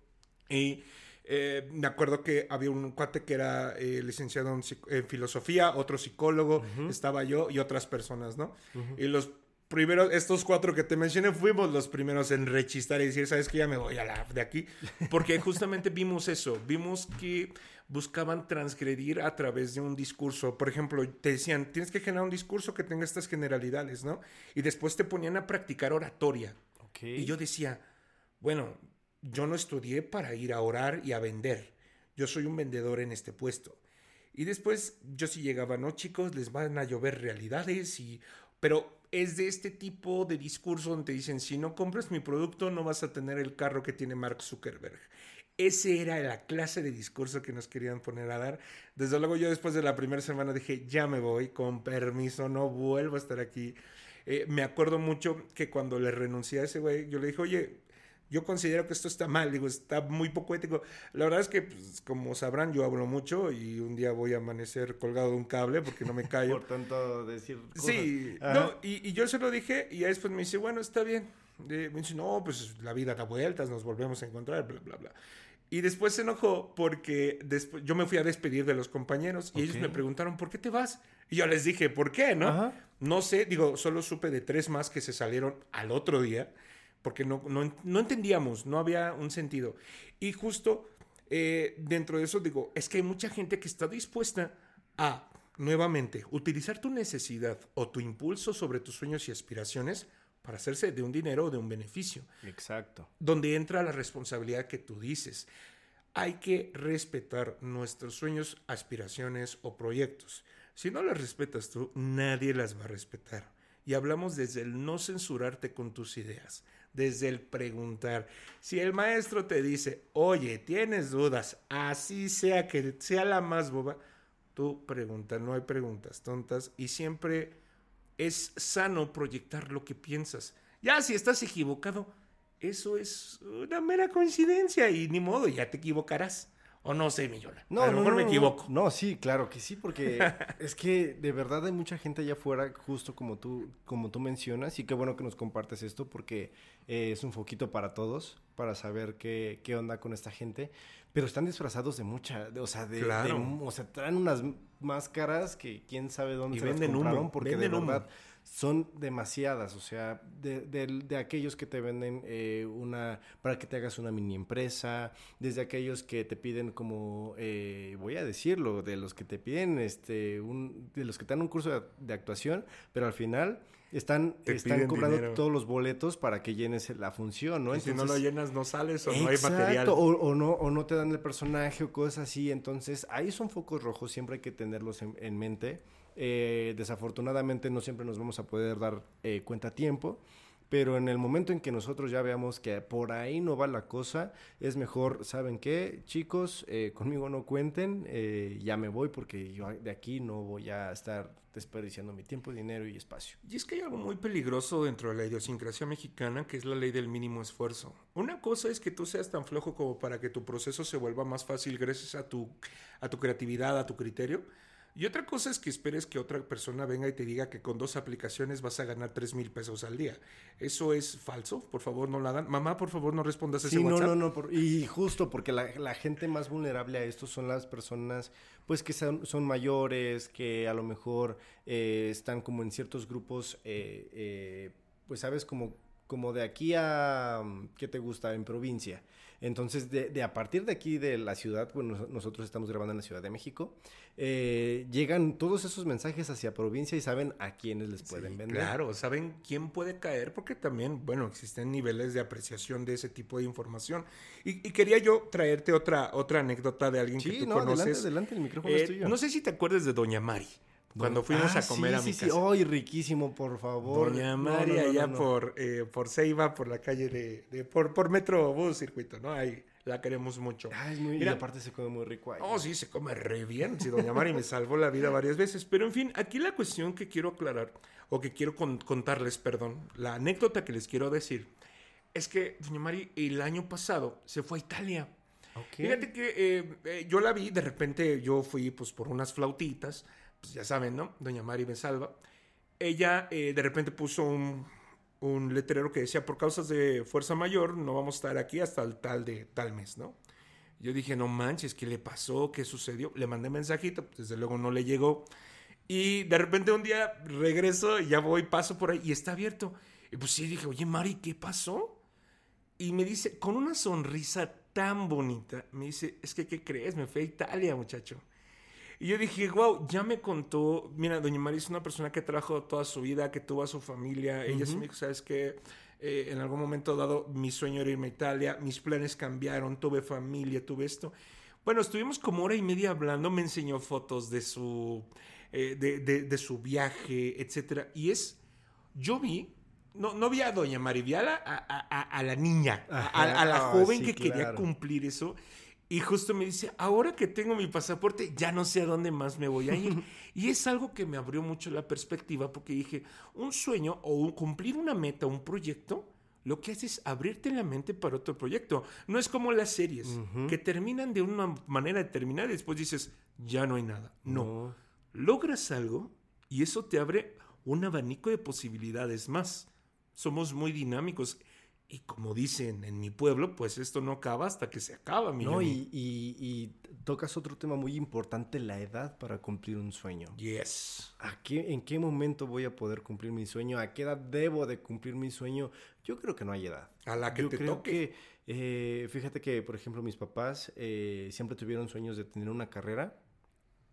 Y eh, me acuerdo que había un cuate que era eh, licenciado en, en filosofía, otro psicólogo, estaba yo y otras personas, ¿no? Y los primeros, estos cuatro que te mencioné, fuimos los primeros en rechistar y decir, ¿sabes qué? Ya me voy a la de aquí. Porque justamente vimos eso, vimos que buscaban transgredir a través de un discurso. Por ejemplo, te decían, tienes que generar un discurso que tenga estas generalidades, ¿no? Y después te ponían a practicar oratoria. Ok. Y yo decía, bueno, yo no estudié para ir a orar y a vender. Yo soy un vendedor en este puesto. Y después yo sí llegaba, no chicos, les van a llover realidades y... Pero es de este tipo de discurso donde dicen, si no compras mi producto no vas a tener el carro que tiene Mark Zuckerberg. Ese era la clase de discurso que nos querían poner a dar. Desde luego yo después de la primera semana dije, ya me voy, con permiso, no vuelvo a estar aquí. Eh, me acuerdo mucho que cuando le renuncié a ese güey, yo le dije, oye, yo considero que esto está mal, digo, está muy poco ético. La verdad es que, pues, como sabrán, yo hablo mucho y un día voy a amanecer colgado de un cable porque no me callo. Por tanto, decir cosas. Sí, Ajá. no, y, y yo se lo dije y después me dice, bueno, está bien. De- me dice, no, pues la vida da vueltas, nos volvemos a encontrar, bla, bla, bla. Y después se enojó porque después yo me fui a despedir de los compañeros y ellos me preguntaron, ¿por qué te vas? Y yo les dije, ¿por qué? ¿No? Ajá. No sé, digo, solo supe de tres más que se salieron al otro día porque no, no, no entendíamos, no había un sentido. Y justo eh, dentro de eso digo, es que hay mucha gente que está dispuesta a, nuevamente, utilizar tu necesidad o tu impulso sobre tus sueños y aspiraciones para hacerse de un dinero o de un beneficio Exacto. donde entra la responsabilidad que tú dices. Hay que respetar nuestros sueños, aspiraciones o proyectos. Si no las respetas tú, nadie las va a respetar. Y hablamos desde el no censurarte con tus ideas, desde el preguntar. Si el maestro te dice, oye, tienes dudas, así sea que sea la más boba, tú pregunta, no hay preguntas tontas y siempre es sano proyectar lo que piensas. Ya si estás equivocado, eso es una mera coincidencia y ni modo, ya te equivocarás. O no sé, Millona. No, a lo no, mejor no, me equivoco. No, sí, claro que sí, porque es que de verdad hay mucha gente allá afuera, justo como tú, como tú mencionas, y qué bueno que nos compartes esto, porque eh, es un foquito para todos, para saber qué, qué onda con esta gente. Pero están disfrazados de mucha, de- o sea, de, Claro. de- o sea, traen unas máscaras que quién sabe dónde Y se las venden humo, compraron, porque venden de humo. Son demasiadas, o sea, de, de- de aquellos que te venden eh, una, para que te hagas una mini empresa, desde aquellos que te piden como, eh, voy a decirlo, de los que te piden, este, un, de los que te dan un curso de, de actuación, pero al final están, Te están cobrando dinero. todos los boletos para que llenes la función, ¿no? Y si no lo llenas, no sales o no hay material. O, o no, o no te dan el personaje o cosas así. Entonces, ahí son focos rojos, siempre hay que tenerlos en, en mente. Eh, desafortunadamente no siempre nos vamos a poder dar eh, cuenta a tiempo, pero en el momento en que nosotros ya veamos que por ahí no va la cosa, es mejor, ¿saben qué? Chicos, eh, conmigo no cuenten, ya me voy porque yo de aquí no voy a estar desperdiciando mi tiempo, dinero y espacio. Y es que hay algo muy peligroso dentro de la idiosincrasia mexicana, que es la ley del mínimo esfuerzo. Una cosa es que tú seas tan flojo como para que tu proceso se vuelva más fácil gracias a tu, a tu creatividad, a tu criterio. Y otra cosa es que esperes que otra persona venga y te diga que con dos aplicaciones vas a ganar 3 mil pesos al día. Eso es falso. Por favor, no la hagan. Mamá, por favor, no respondas ese Sí, no, WhatsApp. no, no, por- y justo porque la, la gente más vulnerable a esto son las personas, pues que son, son mayores, que a lo mejor eh, están como en ciertos grupos, eh, eh, pues sabes, como, como de aquí a, ¿qué te gusta? En provincia. Entonces, de, de a partir de aquí de la ciudad, bueno, nos- nosotros estamos grabando en la Ciudad de México, eh, llegan todos esos mensajes hacia provincia y saben a quiénes les pueden Sí, vender. Claro, saben quién puede caer porque también, bueno, existen niveles de apreciación de ese tipo de información. Y, y quería yo traerte otra, otra anécdota de alguien que tú no, conoces. adelante, adelante, el micrófono Eh, es tuyo. no sé si te acuerdas de Doña Mari, cuando fuimos Ah, a comer a sí, mi sí, casa. Sí, ¡Ay, riquísimo, por favor! Doña No, Mari, no, no, allá no, no. Por, eh, por Ceiba, por la calle de, de- por, por Metrobús Circuito, ¿no? Ahí la queremos mucho. Ay, es muy, y Mira, aparte se come muy rico ahí. Oh, sí, se come re bien. Sí, doña Mari me salvó la vida varias veces. Pero en fin, aquí la cuestión que quiero aclarar, o que quiero con- contarles, perdón, la anécdota que les quiero decir, es que doña Mari el año pasado se fue a Italia. Ok. Fíjate que eh, eh, yo la vi, de repente yo fui pues por unas flautitas, pues ya saben, ¿no? Doña Mari me salva. Ella eh, de repente puso un, un letrero que decía, por causas de fuerza mayor, no vamos a estar aquí hasta el tal de tal mes, ¿no? Yo dije, no manches, ¿qué le pasó? ¿Qué sucedió? Le mandé mensajito, pues, desde luego no le llegó. Y de repente un día regreso ya voy, paso por ahí y está abierto. Y pues sí, dije, oye, Mari, ¿qué pasó? Y me dice, con una sonrisa tan bonita, me dice, es que, ¿qué crees? Me fui a Italia, muchacho. Y yo dije, wow, ya me contó, mira, doña María es una persona que trabajó toda su vida, que tuvo a su familia, ella sí me dijo, sabes que en algún momento dado mi sueño era irme a Italia, mis planes cambiaron, tuve familia, tuve esto. Bueno, estuvimos como hora y media hablando, me enseñó fotos de su, eh, de, de- de su viaje, etcétera. Y es, yo vi, no, no vi a doña Mari, vi a la, a, a- a- a la niña, a, la joven sí, que quería cumplir eso. Y justo me dice, ahora que tengo mi pasaporte, ya no sé a dónde más me voy a ir. y es algo que me abrió mucho la perspectiva porque dije, un sueño o un- cumplir una meta, un proyecto, lo que hace es abrirte la mente para otro proyecto. No es como las series, que terminan de una manera determinada y después dices, ya no hay nada. no logras algo y eso te abre un abanico de posibilidades más. Somos muy dinámicos y como dicen en mi pueblo, pues esto no acaba hasta que se acaba, mi No, y, y- y tocas otro tema muy importante, la edad para cumplir un sueño. Yes. ¿A qué, ¿En qué momento voy a poder cumplir mi sueño? ¿A qué edad debo de cumplir mi sueño? Yo creo que no hay edad. A la que Yo te creo toque. que, eh, fíjate que, por ejemplo, mis papás eh, siempre tuvieron sueños de tener una carrera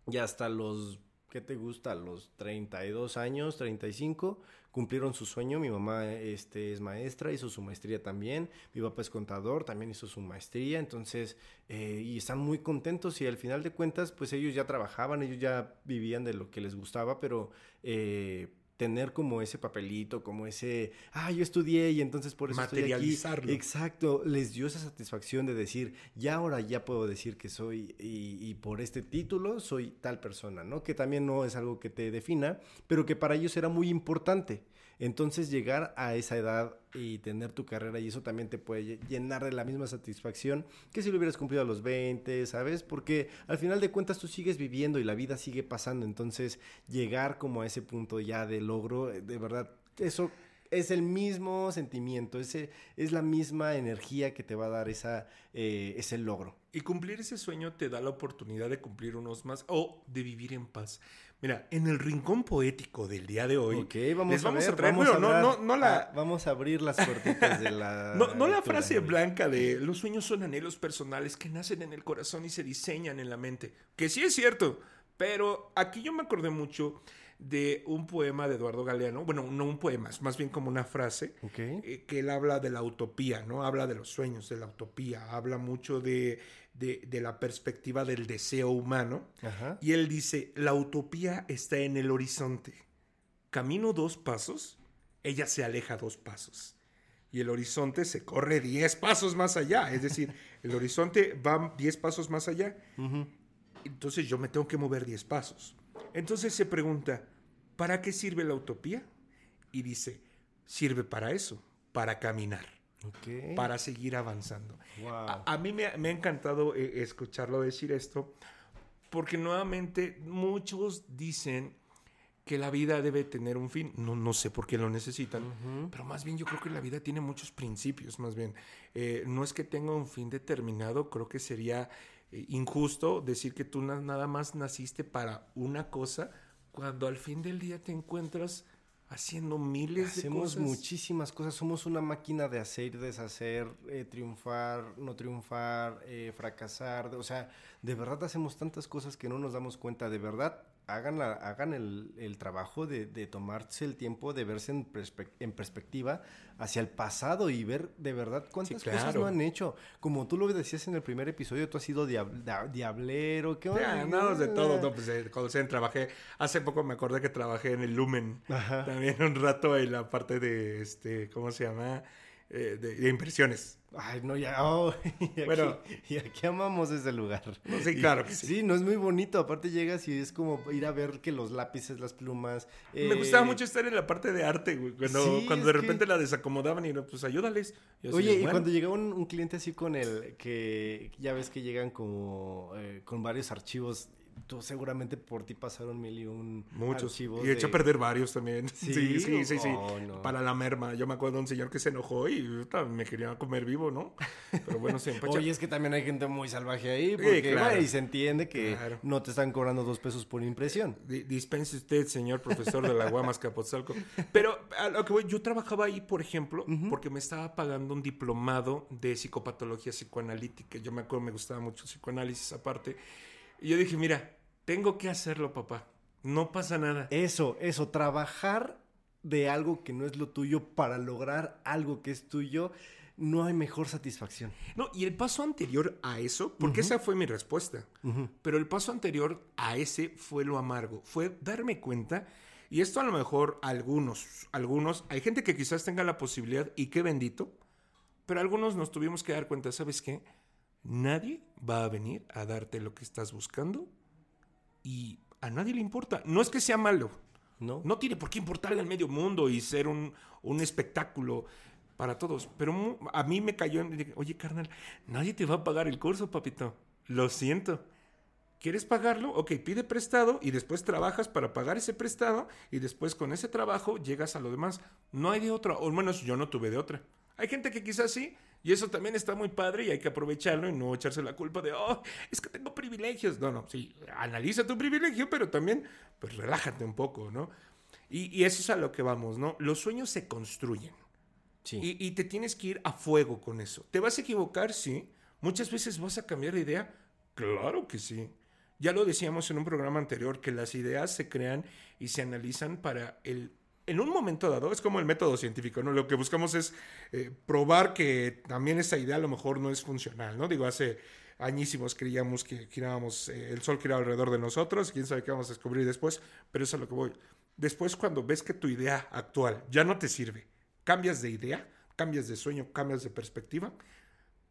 y hasta los, ¿qué te gusta? Los 32 años, 35, cumplieron su sueño. Mi mamá este, es maestra, hizo su maestría también. Mi papá es contador, también hizo su maestría. Entonces, eh, y están muy contentos y al final de cuentas, pues ellos ya trabajaban, ellos ya vivían de lo que les gustaba, pero... eh, tener como ese papelito, como ese, ah, yo estudié y entonces por eso estoy aquí. Materializarlo. Exacto, les dio esa satisfacción de decir, ya ahora ya puedo decir que soy y, y por este título soy tal persona, ¿no? Que también no es algo que te defina, pero que para ellos era muy importante. Entonces llegar a esa edad y tener tu carrera y eso también te puede lle- llenar de la misma satisfacción que si lo hubieras cumplido a los 20, ¿sabes? Porque al final de cuentas tú sigues viviendo y la vida sigue pasando, entonces llegar como a ese punto ya de logro, eh, de verdad, eso es el mismo sentimiento, ese, es la misma energía que te va a dar esa, eh, ese logro. Y cumplir ese sueño te da la oportunidad de cumplir unos más o de vivir en paz. Mira, en el rincón poético del día de hoy, vamos, les a, vamos ver, a traer, vamos a bueno, no, hablar- no, no la, vamos a abrir las puertitas de la... no, no la frase blanca de los sueños son anhelos personales que nacen en el corazón y se diseñan en la mente. Que sí es cierto, pero aquí yo me acordé mucho de un poema de Eduardo Galeano, bueno, no un poema, es más bien como una frase, eh, que él habla de la utopía, ¿no? Habla de los sueños, de la utopía, habla mucho de, de, de la perspectiva del deseo humano. Ajá. Y él dice, la utopía está en el horizonte. Camino dos pasos, ella se aleja dos pasos. Y el horizonte se corre diez pasos más allá. Es decir, el horizonte va diez pasos más allá. Entonces yo me tengo que mover 10 pasos. Entonces se pregunta, ¿para qué sirve la utopía? Y dice, sirve para eso, para caminar, Ok. para seguir avanzando. Wow. A, a mí me, ha- me ha encantado eh, escucharlo decir esto, porque nuevamente muchos dicen que la vida debe tener un fin. No, no sé por qué lo necesitan, pero más bien yo creo que la vida tiene muchos principios, más bien. Eh, no es que tenga un fin determinado, creo que sería eh, injusto decir que tú na- nada más naciste para una cosa, cuando al fin del día te encuentras haciendo miles de Hacemos cosas. muchísimas cosas. Somos una máquina de hacer deshacer, eh, triunfar, no triunfar, eh, fracasar. O sea, de verdad hacemos tantas cosas que no nos damos cuenta. De verdad, hagan, la- hagan el, el trabajo de, de tomarse el tiempo de verse en, perspe- en perspectiva hacia el pasado y ver de verdad cuántas cosas claro. no han hecho. Como tú lo decías en el primer episodio, tú has sido diab- diablero. ¿Qué Ya, onda? andamos de todo, no, pues, eh, cuando se trabajé, hace poco me acordé que trabajé en el Lumen, Ajá. también un rato en la parte de, este, ¿cómo se llama? Eh, de, de impresiones. Ay, no, ya. oh, y, aquí, Bueno. y aquí amamos ese lugar. No, sí, claro que sí. Sí, no es muy bonito. Aparte llegas y es como ir a ver que los lápices, las plumas. Me eh, gustaba mucho estar en la parte de arte, güey, cuando, Sí, cuando de que- repente la desacomodaban y no, pues ayúdales. Oye, y cuando llegaba un, un cliente así con el que ya ves que llegan como eh, con varios archivos, tú seguramente por ti pasaron mil y un Muchos. archivos. Y he hecho a perder varios también. ¿Sí? Sí, sí, sí, sí. Oh, no. Para la merma. Yo me acuerdo de un señor que se enojó y me quería comer vivo, ¿no? Pero bueno, empacha. Oye, es que también hay gente muy salvaje ahí, porque claro. y se entiende que Claro. no te están cobrando dos pesos por impresión. Di- Dispense usted, señor profesor de la Guamas Capotzalco. Pero a lo que voy, yo trabajaba ahí, por ejemplo, porque me estaba pagando un diplomado de psicopatología psicoanalítica. Yo me acuerdo, me gustaba mucho el psicoanálisis aparte. Y yo dije, mira, tengo que hacerlo, papá. No pasa nada. Eso, eso, trabajar de algo que no es lo tuyo para lograr algo que es tuyo, no hay mejor satisfacción. No, y el paso anterior a eso, porque esa fue mi respuesta, pero el paso anterior a ese fue lo amargo, fue darme cuenta, y esto a lo mejor algunos, algunos, hay gente que quizás tenga la posibilidad, y qué bendito, pero algunos nos tuvimos que dar cuenta, ¿sabes qué? Nadie va a venir a darte lo que estás buscando y a nadie le importa. No es que sea malo, ¿No? no tiene por qué importarle al medio mundo y ser un, un espectáculo para todos. Pero a mí me cayó en... Oye, carnal, nadie te va a pagar el curso, papito. Lo siento. ¿Quieres pagarlo? Ok, pide prestado y después trabajas para pagar ese prestado y después con ese trabajo llegas a lo demás. No hay de otra, o al menos yo no tuve de otra. Hay gente que quizás sí, y eso también está muy padre y hay que aprovecharlo y no echarse la culpa de, oh, es que tengo privilegios. No, no, sí, analiza tu privilegio, pero también, pues relájate un poco, ¿no? Y, y eso es a lo que vamos, ¿no? Los sueños se construyen. Sí. Y, y te tienes que ir a fuego con eso. ¿Te vas a equivocar? Sí. Muchas veces vas a cambiar de idea. Claro que sí. Ya lo decíamos en un programa anterior, que las ideas se crean y se analizan para el... En un momento dado, es como el método científico, ¿no? Lo que buscamos es eh, probar que también esa idea a lo mejor no es funcional, ¿no? Digo, hace añísimos creíamos que girábamos, eh, el sol giraba alrededor de nosotros, quién sabe qué vamos a descubrir después, pero eso es a lo que voy. Después, cuando ves que tu idea actual ya no te sirve, cambias de idea, cambias de sueño, cambias de perspectiva,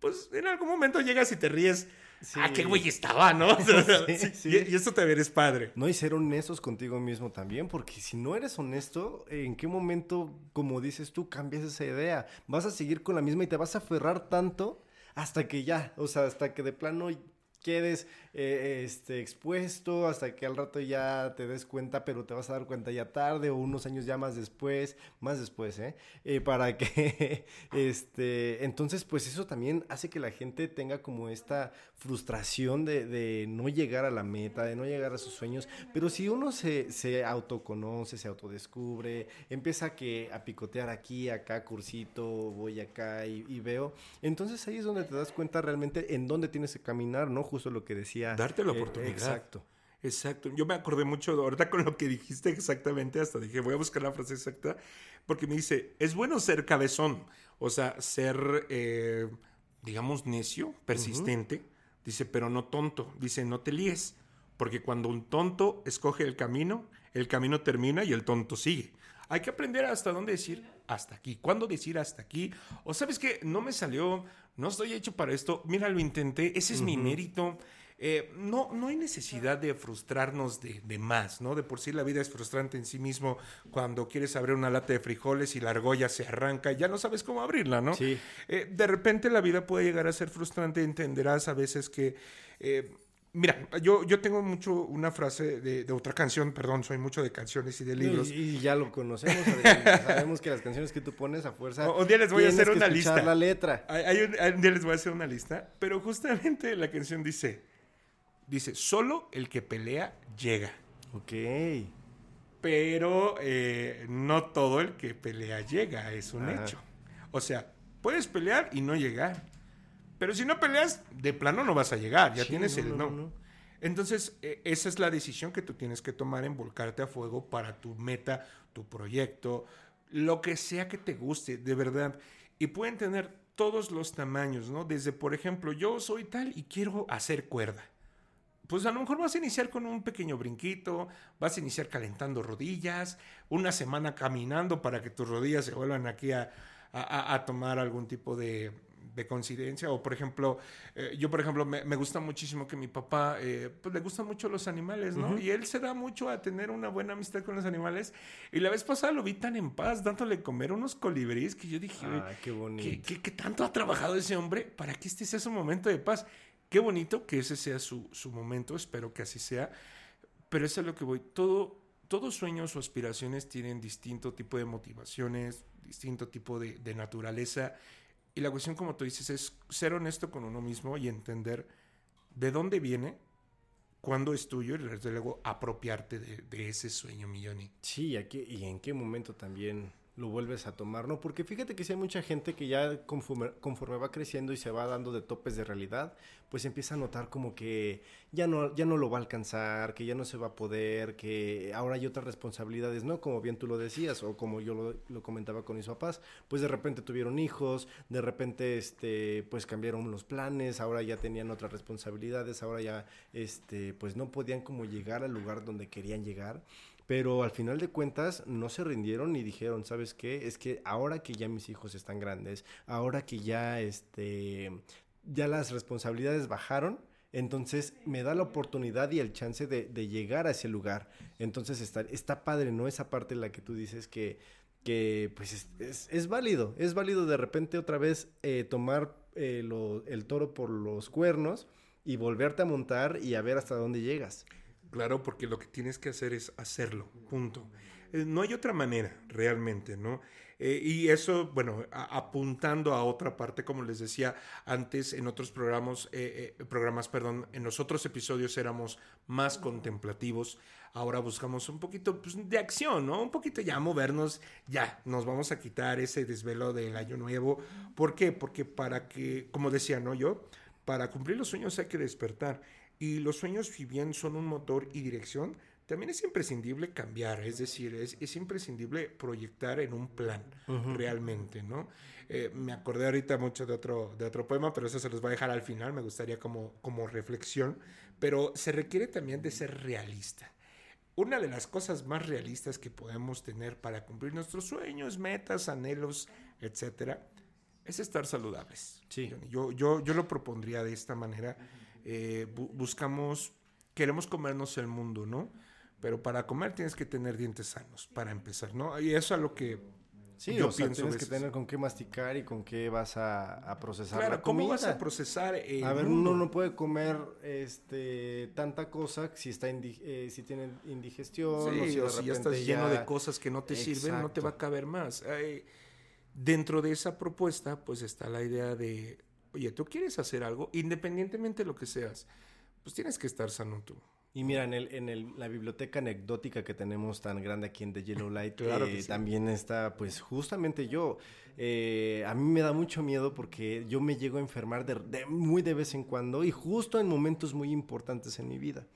pues en algún momento llegas y te ríes. Ah, qué güey estaba, ¿no? sí, sí. Y, y, eso te eres padre. No, y ser honestos contigo mismo también, porque si no eres honesto, ¿en qué momento, como dices tú, cambias esa idea? Vas a seguir con la misma y te vas a aferrar tanto hasta que ya, o sea, hasta que de plano quedes eh, este, expuesto hasta que al rato ya te des cuenta, pero te vas a dar cuenta ya tarde o unos años ya más después, más después, ¿eh? eh para que, este, entonces, pues eso también hace que la gente tenga como esta frustración de, de no llegar a la meta, de no llegar a sus sueños, pero si uno se, se autoconoce, se autodescubre, empieza que a picotear aquí, acá, cursito, voy acá y veo, entonces ahí es donde te das cuenta realmente en dónde tienes que caminar, ¿no? Justo lo que decía. Darte la eh, oportunidad. exacto. Exacto. Yo me acordé mucho ahorita con lo que dijiste exactamente, hasta dije, voy a buscar la frase exacta, porque me dice, es bueno ser cabezón, o sea, ser, eh, digamos, necio, persistente, dice, pero no tonto, dice, no te líes, porque cuando un tonto escoge el camino, el camino termina y el tonto sigue. Hay que aprender hasta dónde decir hasta aquí, cuándo decir hasta aquí, o sabes que no me salió, no estoy hecho para esto, mira, lo intenté, ese es mi mérito. Eh, no, no hay necesidad de frustrarnos de, de, más, ¿no? De por sí la vida es frustrante en sí mismo cuando quieres abrir una lata de frijoles y la argolla se arranca y ya no sabes cómo abrirla, ¿no? Sí. Eh, de repente la vida puede llegar a ser frustrante, entenderás a veces que... Eh, Mira, yo, yo tengo mucho una frase de, de, otra canción, perdón, soy mucho de canciones y de libros. Y, y ya lo conocemos, sabemos que las canciones que tú pones a fuerza. Un día les voy a hacer una lista. la letra. Hay, hay un, un, día les voy a hacer una lista, pero justamente la canción dice, dice, solo el que pelea llega. Ok. Pero eh, no todo el que pelea llega, es un hecho. O sea, puedes pelear y no llegar. Pero si no peleas, de plano no vas a llegar, ya sí, tienes no, el no. no. Entonces, eh, esa es la decisión que tú tienes que tomar en volcarte a fuego para tu meta, tu proyecto, lo que sea que te guste, de verdad. Y pueden tener todos los tamaños, ¿no? Desde, por ejemplo, yo soy tal y quiero hacer cuerda. Pues a lo mejor vas a iniciar con un pequeño brinquito, vas a iniciar calentando rodillas, una semana caminando para que tus rodillas se vuelvan aquí a, a, a tomar algún tipo de, de coincidencia. O, por ejemplo, eh, yo, por ejemplo, me, me, gusta muchísimo que mi papá, eh, pues le gustan mucho los animales, ¿no? Uh -huh. Y él se da mucho a tener una buena amistad con los animales. Y la vez pasada lo vi tan en paz, dándole comer unos colibríes, que yo dije, ah, qué bonito. ¿qué, qué, qué tanto ha trabajado ese hombre para que este sea su momento de paz? Qué bonito que ese sea su, su momento, espero que así sea. Pero eso es lo que voy. Todo, todos sueños o aspiraciones tienen distinto tipo de motivaciones, distinto tipo de, de naturaleza y la cuestión, como tú dices, es ser honesto con uno mismo y entender de dónde viene, cuándo es tuyo y desde luego apropiarte de, de ese sueño, Milloni. Sí, aquí, y en qué momento también lo vuelves a tomar, ¿no? Porque fíjate que si hay mucha gente que ya conforme, conforme, va creciendo y se va dando de topes de realidad, pues empieza a notar como que ya no, ya no lo va a alcanzar, que ya no se va a poder, que ahora hay otras responsabilidades, ¿no? Como bien tú lo decías, o como yo lo, lo comentaba con mis papás, pues de repente tuvieron hijos, de repente, este, pues cambiaron los planes, ahora ya tenían otras responsabilidades, ahora ya, este, pues no podían como llegar al lugar donde querían llegar. Pero al final de cuentas no se rindieron y dijeron, ¿sabes qué? Es que ahora que ya mis hijos están grandes, ahora que ya este ya las responsabilidades bajaron, entonces me da la oportunidad y el chance de, de llegar a ese lugar. Entonces está, está padre, ¿no? Esa parte en la que tú dices que, que pues es, es, válido, es válido de repente otra vez eh, tomar eh, lo, el toro por los cuernos y volverte a montar y a ver hasta dónde llegas. Claro, porque lo que tienes que hacer es hacerlo, punto. Eh, no hay otra manera, realmente, ¿no? Eh, y eso, bueno, apuntando a otra parte, como les decía antes en otros programas, eh, programas, perdón, en los otros episodios éramos más contemplativos. Ahora buscamos un poquito pues, de acción, ¿no? Un poquito ya movernos, ya, nos vamos a quitar ese desvelo del año nuevo. ¿Por qué? Porque para que, como decía, ¿no? Yo, para cumplir los sueños hay que despertar. Y los sueños, si bien son un motor y dirección, también es imprescindible cambiar, es decir, es, es imprescindible proyectar en un plan uh -huh. realmente, ¿no? Eh, me acordé ahorita mucho de otro, de otro poema, pero eso se los voy a dejar al final, me gustaría como, como reflexión, pero se requiere también de ser realista. una de las cosas más realistas que podemos tener para cumplir nuestros sueños, metas, anhelos, etcétera, es estar saludables. Sí. Yo, yo, yo lo propondría de esta manera. Eh, buscamos, queremos comernos el mundo, ¿no? Pero para comer tienes que tener dientes sanos, para empezar, ¿no? Y eso es lo que Sí, yo o sea, tienes que tener con qué masticar y con qué vas a, procesar claro, ¿cómo vas a procesar A ver, uno no puede comer este tanta cosa si está eh, si tiene indigestión o si, ya estás lleno de cosas que no te sirven, no te va a caber más. dentro de esa propuesta, pues está la idea de, oye, tú quieres hacer algo, independientemente de lo que seas, pues tienes que estar sano tú. Y mira, en, el, en el, la biblioteca anecdótica que tenemos tan grande aquí en The Yellow Light, eh, también está, pues justamente yo. Eh, a mí me da mucho miedo porque yo me llego a enfermar de, muy de vez en cuando y justo en momentos muy importantes en mi vida.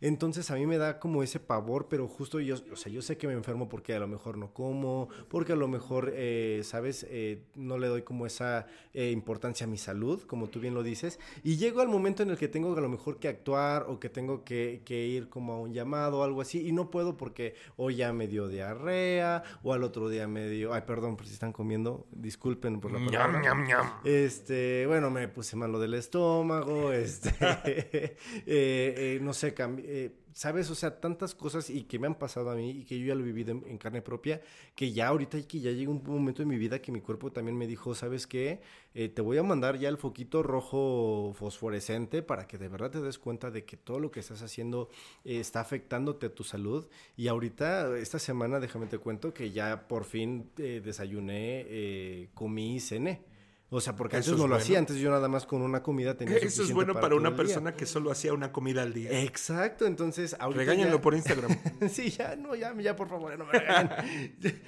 Entonces a mí me da como ese pavor, pero justo yo, o sea, yo sé que me enfermo porque a lo mejor no como, porque a lo mejor, eh, ¿sabes? Eh, no le doy como esa eh, importancia a mi salud, como tú bien lo dices, y llego al momento en el que tengo a lo mejor que actuar o que tengo que, ir como a un llamado o algo así, y no puedo porque hoy ya me dio diarrea, o al otro día me dio, ay, perdón por si están comiendo, disculpen por la palabra. Este, bueno, me puse malo del estómago, este, no sé, cambié eh, ¿sabes? O sea, tantas cosas y que me han pasado a mí y que yo ya lo he vivido en, carne propia, que ya ahorita que ya llega un momento en mi vida que mi cuerpo también me dijo, ¿sabes qué? Eh, te voy a mandar ya el foquito rojo fosforescente para que de verdad te des cuenta de que todo lo que estás haciendo eh, está afectándote a tu salud. Y ahorita, esta semana, déjame te cuento que ya por fin desayuné, comí y cené. O sea, porque antes no lo hacía, antes yo nada más con una comida tenía Eso es bueno para, una persona que solo hacía una comida al día. Exacto, entonces ahorita Regáñenlo por Instagram. sí, ya, no, ya, ya por favor, no me regañen.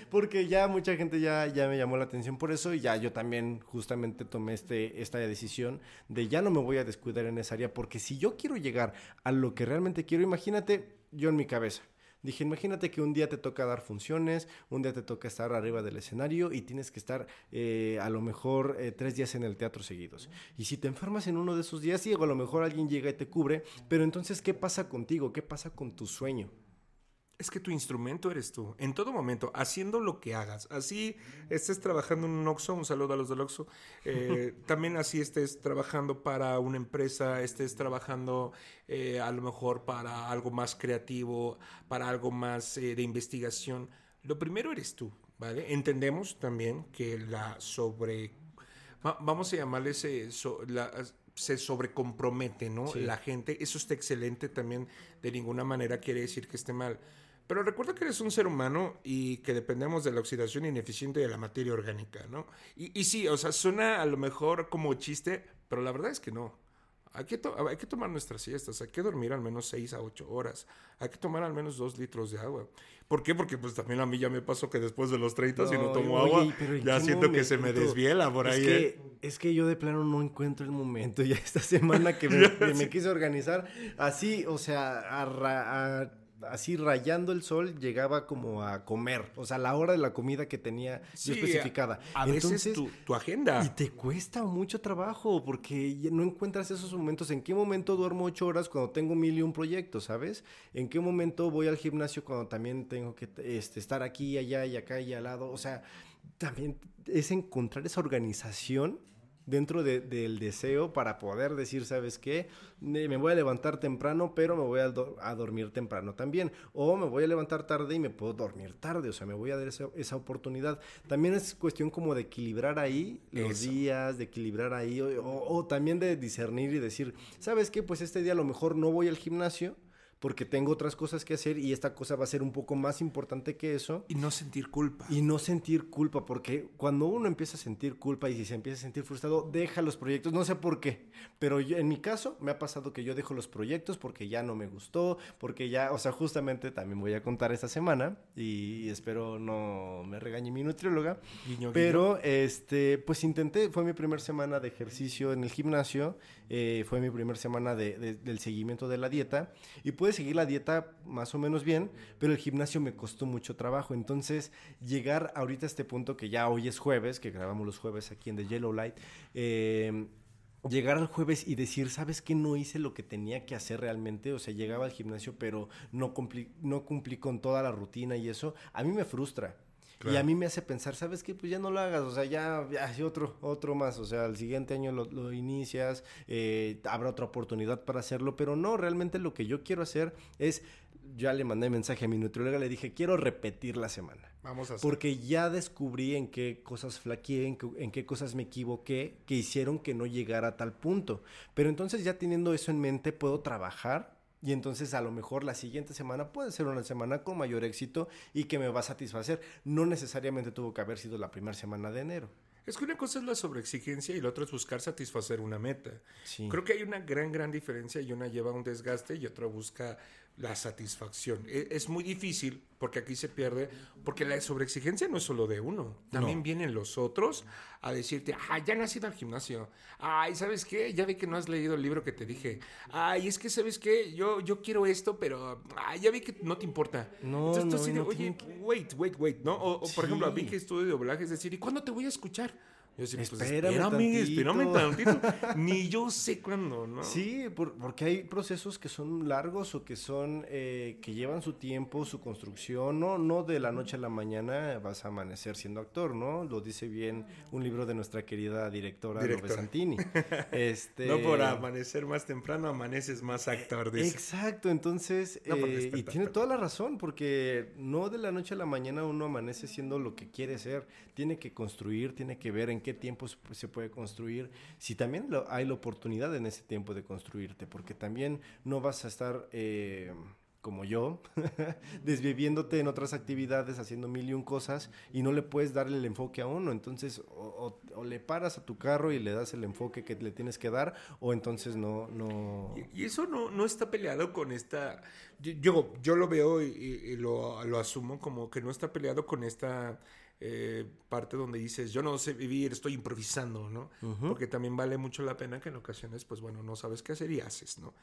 porque ya mucha gente ya, ya me llamó la atención por eso y ya yo también justamente tomé este, esta decisión de ya no me voy a descuidar en esa área porque si yo quiero llegar a lo que realmente quiero, imagínate yo en mi cabeza Dije, imagínate que un día te toca dar funciones, un día te toca estar arriba del escenario y tienes que estar eh, a lo mejor eh, tres días en el teatro seguidos. Y si te enfermas en uno de esos días, sí, a lo mejor alguien llega y te cubre, pero entonces, ¿qué pasa contigo? ¿Qué pasa con tu sueño? Es que tu instrumento eres tú, en todo momento, haciendo lo que hagas. Así estés trabajando en un Oxxo, un saludo a los del Oxxo, eh, también así estés trabajando para una empresa, estés trabajando eh, a lo mejor para algo más creativo, para algo más eh, de investigación. Lo primero eres tú, ¿vale? Entendemos también que la sobre... vamos a llamarle ese, se sobrecompromete, ¿no? La gente, eso está excelente también, de ninguna manera quiere decir que esté mal pero recuerda que eres un ser humano y que dependemos de la oxidación ineficiente de la materia orgánica, ¿no? Y, y sí, o sea, suena a lo mejor como chiste, pero la verdad es que no. Hay que, hay que tomar nuestras siestas, hay que dormir al menos 6 a 8 horas, hay que tomar al menos 2 litros de agua. ¿Por qué? Porque pues también a mí ya me pasó que después de los 30 si no tomo agua, ya siento que se me desviela por ahí. Es que, ¿eh? es que yo de plano no encuentro el momento ya esta semana que me, me quise organizar así, o sea, a, a así rayando el sol llegaba como a comer, o sea, la hora de la comida que tenía yo especificada. A, veces tu, agenda. Y te cuesta mucho trabajo porque no encuentras esos momentos. ¿En qué momento duermo ocho horas cuando tengo mil y un proyectos, sabes? ¿En qué momento voy al gimnasio cuando también tengo que este, estar aquí, allá y acá y al lado? O sea, también es encontrar esa organización dentro del deseo para poder decir, ¿sabes qué? Me voy a levantar temprano, pero me voy a, dormir temprano también. O me voy a levantar tarde y me puedo dormir tarde. O sea, me voy a dar esa, oportunidad. También es cuestión como de equilibrar ahí los días, de equilibrar ahí, o, o también de discernir y decir, ¿sabes qué? Pues este día a lo mejor no voy al gimnasio porque tengo otras cosas que hacer y esta cosa va a ser un poco más importante que eso. Y no sentir culpa. Y no sentir culpa, porque cuando uno empieza a sentir culpa y si se empieza a sentir frustrado, deja los proyectos, no sé por qué, pero en mi caso me ha pasado que yo dejo los proyectos porque ya no me gustó, porque ya, o sea, justamente también voy a contar esta semana y espero no me regañe mi nutrióloga, pero este, pues intenté, fue mi primera semana de ejercicio en el gimnasio, eh, fue mi primera semana de, del seguimiento de la dieta y pues seguir la dieta más o menos bien, pero el gimnasio me costó mucho trabajo. Entonces, llegar ahorita a este punto que ya hoy es jueves, que grabamos los jueves aquí en The Yellow Light, eh, llegar al jueves y decir, ¿sabes qué? No hice lo que tenía que hacer realmente. O sea, llegaba al gimnasio, pero no cumplí, no cumplí con toda la rutina y eso, a mí me frustra. Y a mí me hace pensar, ¿sabes qué? Pues ya no lo hagas, o sea, ya, ya otro, otro más, o sea, el siguiente año lo, lo inicias, eh, habrá otra oportunidad para hacerlo, pero no, realmente lo que yo quiero hacer es, ya le mandé mensaje a mi nutrióloga, le dije, quiero repetir la semana. Vamos a hacer. Porque ya descubrí en qué cosas flaqueé, en qué, en qué cosas me equivoqué, que hicieron que no llegara a tal punto. Pero entonces ya teniendo eso en mente, puedo trabajar y entonces a lo mejor la siguiente semana puede ser una semana con mayor éxito y que me va a satisfacer. No necesariamente tuvo que haber sido la primera semana de enero. Es que una cosa es la sobreexigencia y la otra es buscar satisfacer una meta. Sí. Creo que hay una gran, gran diferencia y una lleva un desgaste y otra busca la satisfacción. E- Es muy difícil porque aquí se pierde, porque la sobreexigencia no es solo de uno, también No. vienen los otros a decirte, ah, ya no has ido al gimnasio, ay, ¿sabes qué? Ya vi que no has leído el libro que te dije, ay, es que, ¿sabes qué? Yo, yo quiero esto, pero, ay, ya vi que no te importa. No, Entonces tú no, así de, no oye, tienen que- wait, wait, wait, ¿no? O, o, por ejemplo, a mí Sí. que estudio de doblaje, es decir, ¿y cuándo te voy a escuchar? Yo decía, pues, Espérame espérame, espérame tantito. tantito. Ni yo sé cuándo, ¿no? Sí, por- porque hay procesos que son largos o que son eh, que llevan su tiempo, su construcción. No, no de la noche a la mañana vas a amanecer siendo actor, ¿no? Lo dice bien un libro de nuestra querida directora, Directora. Santini. Este, No por amanecer más temprano, amaneces más actor, dice. Exacto, entonces, No, eh, y tiene toda la razón, porque no de la noche a la mañana uno amanece siendo lo que quiere ser, tiene que construir, tiene que ver en qué tiempo se pu- se puede construir, si también hay la oportunidad en ese tiempo de construirte, porque también no vas a estar... eh, como yo, desviviéndote en otras actividades, haciendo mil y un cosas, y no le puedes darle el enfoque a uno. Entonces, o, le paras a tu carro y le das el enfoque que le tienes que dar, o entonces no, no, Y, eso no, no está peleado con esta. Yo, yo, lo veo y- y lo, lo asumo como que no está peleado con esta eh, parte donde dices, yo no sé vivir, estoy improvisando, ¿no? Porque también vale mucho la pena que en ocasiones, pues bueno, no sabes qué hacer y haces, ¿no?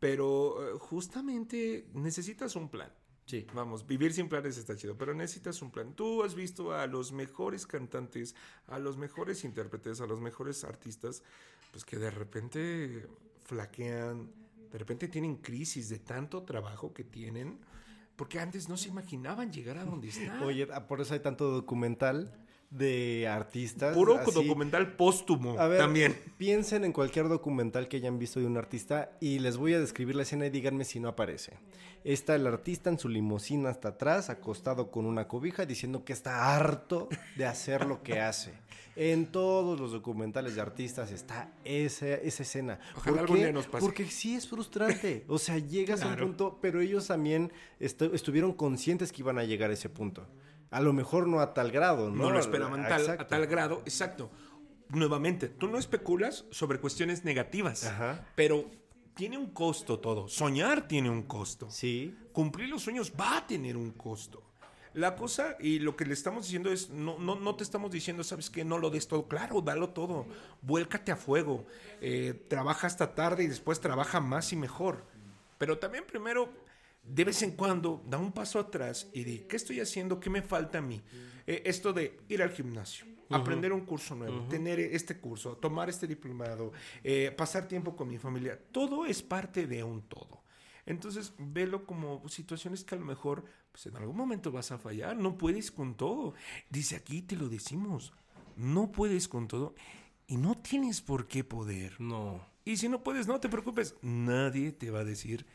Pero eh, justamente necesitas un plan. Sí. Vamos, vivir sin planes está chido, pero necesitas un plan. Tú has visto a los mejores cantantes, a los mejores intérpretes, a los mejores artistas, pues que de repente flaquean, de repente tienen crisis de tanto trabajo que tienen, porque antes no se imaginaban llegar a donde están. Oye, ah, por eso hay tanto documental de artistas. Puro así. documental póstumo A ver, también. piensen en cualquier documental que hayan visto de un artista y les voy a describir la escena y díganme si no aparece. Está el artista en su limusina hasta atrás, acostado con una cobija, diciendo que está harto de hacer lo que hace. En todos los documentales de artistas está esa, esa escena. Ojalá ¿Por algún qué? día nos pase. Porque sí es frustrante. O sea, llegas a Claro. un punto, pero ellos también estu- estuvieron conscientes que iban a llegar a ese punto. A lo mejor no a tal grado, ¿no? No lo esperaban tal- a tal grado, exacto. Nuevamente, tú no especulas sobre cuestiones negativas, Ajá. pero tiene un costo todo. Soñar tiene un costo. Sí, Cumplir los sueños va a tener un costo. La cosa y lo que le estamos diciendo es, no, no, no te estamos diciendo, sabes que no lo des todo, claro, dalo todo, vuélcate a fuego, eh, trabaja hasta tarde y después trabaja más y mejor. Pero también primero, de vez en cuando, da un paso atrás y di, ¿qué estoy haciendo? ¿Qué me falta a mí? Eh, esto de ir al gimnasio, aprender un curso nuevo, tener este curso, tomar este diplomado, eh, pasar tiempo con mi familia, todo es parte de un todo. Entonces, velo como situaciones que a lo mejor, pues en algún momento vas a fallar, no puedes con todo. Dice aquí, te lo decimos, no puedes con todo y no tienes por qué poder. no. Y si no puedes, no te preocupes, nadie te va a decir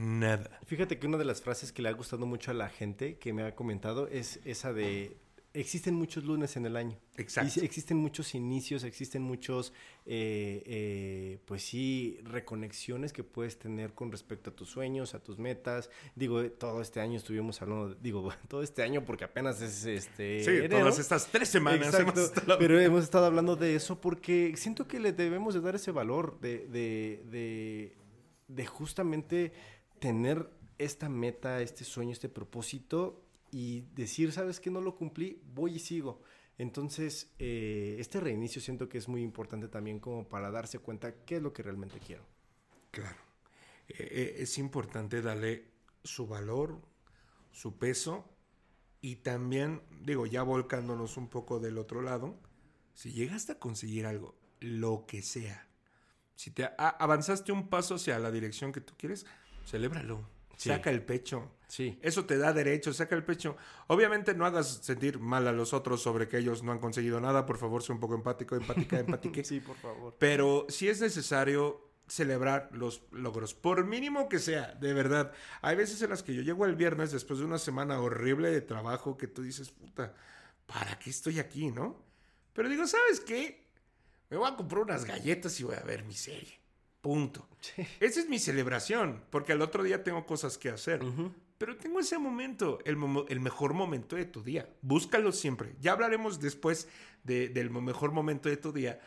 nada. Fíjate que una de las frases que le ha gustado mucho a la gente que me ha comentado es esa de existen muchos lunes en el año. Exacto. Y existen muchos inicios, existen muchos, eh, eh, pues sí, reconexiones que puedes tener con respecto a tus sueños, a tus metas. Digo, todo este año estuvimos hablando, de- digo, todo este año porque apenas es este. Sí, enero. todas estas tres semanas Exacto, hemos estado- pero hemos estado hablando de eso porque siento que le debemos de dar ese valor de, de, de, de justamente tener esta meta, este sueño, este propósito y decir, sabes que no lo cumplí, voy y sigo. Entonces, eh, este reinicio siento que es muy importante también como para darse cuenta qué es lo que realmente quiero. Claro. Eh, eh, es importante darle su valor, su peso y también, digo, ya volcándonos un poco del otro lado, si llegaste a conseguir algo, lo que sea, Si te avanzaste un paso hacia la dirección que tú quieres, celébralo. Saca el pecho. Sí. Eso te da derecho, saca el pecho. Obviamente no hagas sentir mal a los otros sobre que ellos no han conseguido nada. Por favor, sé un poco empático, empática, empatique. sí, por favor. Pero si es necesario celebrar los logros, por mínimo que sea, de verdad. Hay veces en las que yo llego el viernes después de una semana horrible de trabajo que tú dices, puta, ¿para qué estoy aquí, no? Pero digo, ¿sabes qué? Me voy a comprar unas galletas y voy a ver mi serie. Punto. Esa es mi celebración, porque al otro día tengo cosas que hacer. Pero tengo ese momento, el, el, mejor momento de tu día. Búscalo siempre. Ya hablaremos después del mejor momento de tu día.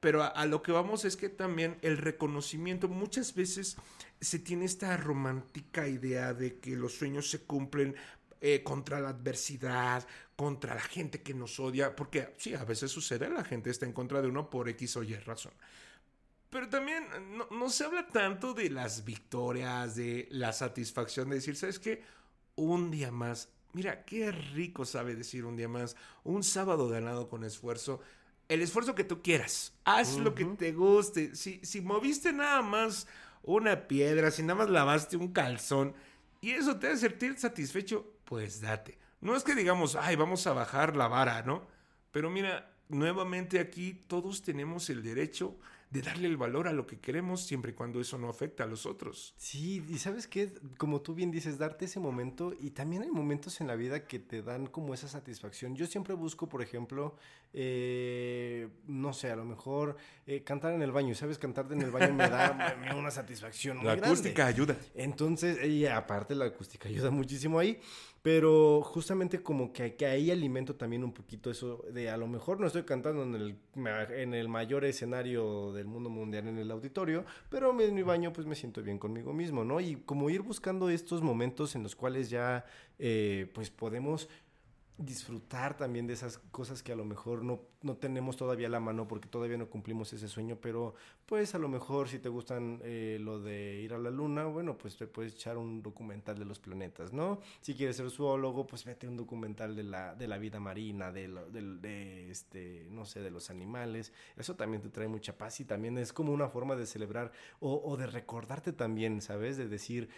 Pero a, lo que vamos es que también el reconocimiento, muchas veces se tiene esta romántica idea de que los sueños se cumplen eh, contra la adversidad, contra la gente que nos odia, porque sí, a veces sucede, la gente está en contra de uno por X o Y razón. Pero también no, se habla tanto de las victorias, de la satisfacción de decir, ¿sabes qué? Un día más. Mira, qué rico sabe decir un día más. Un sábado ganado con esfuerzo. El esfuerzo que tú quieras. Haz lo que te guste. Si, si moviste nada más una piedra, si nada más lavaste un calzón y eso te hace sentir satisfecho, pues date. No es que digamos, ay, vamos a bajar la vara, ¿no? Pero mira, nuevamente aquí todos tenemos el derecho de darle el valor a lo que queremos siempre y cuando eso no afecta a los otros. Sí, y sabes qué, como tú bien dices, darte ese momento y también hay momentos en la vida que te dan como esa satisfacción. Yo siempre busco, por ejemplo, eh, no sé, a lo mejor eh, cantar en el baño. ¿Sabes? Cantar en el baño me da una satisfacción muy La acústica ayuda. Entonces, y aparte la acústica ayuda muchísimo ahí. Pero justamente como que, que, ahí alimento también un poquito eso de a lo mejor no estoy cantando en el, en el mayor escenario del mundo mundial en el auditorio, pero en mi baño pues me siento bien conmigo mismo, ¿no? Y como ir buscando estos momentos en los cuales ya eh, pues podemos disfrutar también de esas cosas que a lo mejor no, no tenemos todavía la mano porque todavía no cumplimos ese sueño, pero pues a lo mejor si te gustan eh, lo de ir a la luna, bueno, pues te puedes echar un documental de los planetas, ¿no? Si quieres ser zoólogo, pues vete un documental de la, de la vida marina, de, de, este, no sé, de los animales. Eso también te trae mucha paz y también es como una forma de celebrar o, o de recordarte también, ¿sabes? De decir,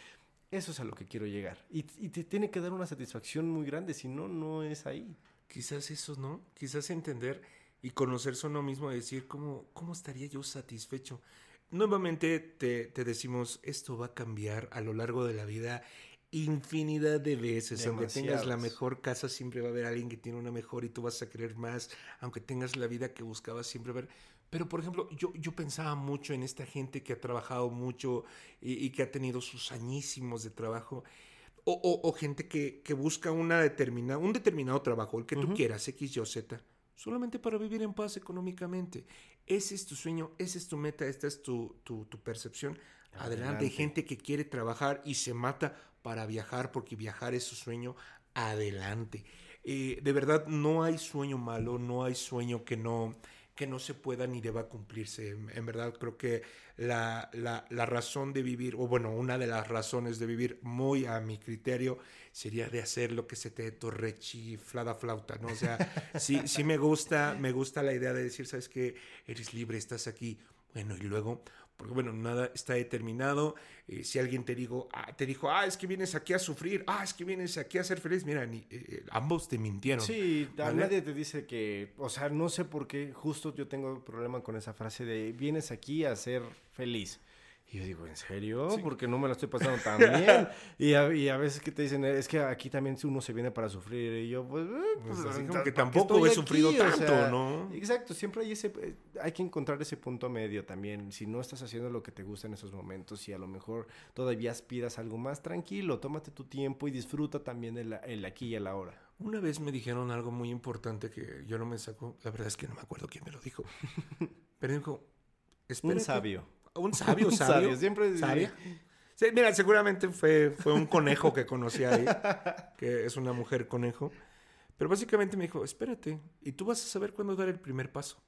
eso es a lo que quiero llegar. Y, te tiene que dar una satisfacción muy grande, si no, no es ahí. Quizás eso, ¿no? Quizás entender y conocerse uno mismo, decir cómo, cómo estaría yo satisfecho. Nuevamente te, te, decimos, esto va a cambiar a lo largo de la vida infinidad de veces. Aunque tengas la mejor casa, siempre va a haber alguien que tiene una mejor y tú vas a querer más. Aunque tengas la vida que buscabas, siempre va a haber pero, por ejemplo, yo, yo pensaba mucho en esta gente que ha trabajado mucho y, que ha tenido sus añísimos de trabajo. O, o, gente que, que, busca una determinada, un determinado trabajo, el que tú quieras, X, Y o Z, solamente para vivir en paz económicamente. Ese es tu sueño, esa es tu meta, esta es tu, tu, tu percepción. Adelante. Hay gente que quiere trabajar y se mata para viajar porque viajar es su sueño. Adelante. Eh, de verdad, no hay sueño malo, no hay sueño que no, que no se pueda ni deba cumplirse. En, verdad creo que la, la, razón de vivir, o bueno, una de las razones de vivir muy a mi criterio sería de hacer lo que se te flada flauta, ¿no? O sea, sí, sí me gusta, me gusta la idea de decir, sabes que eres libre, estás aquí. Bueno, y luego porque bueno, nada está determinado. Eh, si alguien te, digo, ah, te dijo, ah, es que vienes aquí a sufrir, ah, es que vienes aquí a ser feliz, mira, ni, eh, eh, ambos te mintieron. Sí, nadie te dice que, o sea, no sé por qué, justo yo tengo problema con esa frase de vienes aquí a ser feliz. Y yo digo, ¿en serio? Porque no me la estoy pasando tan bien. y, a, y, a, veces que te dicen, es que aquí también uno se viene para sufrir. Y yo, pues, eh, pues, pues así como que tampoco he sufrido tanto, ¿no? Exacto, siempre hay ese, eh, hay que encontrar ese punto medio también. Si no estás haciendo lo que te gusta en esos momentos y a lo mejor todavía aspiras algo más tranquilo, tómate tu tiempo y disfruta también el, el aquí y el ahora. Una vez me dijeron algo muy importante que yo no me saco, la verdad es que no me acuerdo quién me lo dijo. Pero dijo, Un sabio un sabio, sabio. siempre sabia. Sí, mira, seguramente fue, fue un conejo que conocí ahí, que es una mujer conejo. Pero básicamente me dijo, espérate, y tú vas a saber cuándo dar el primer paso.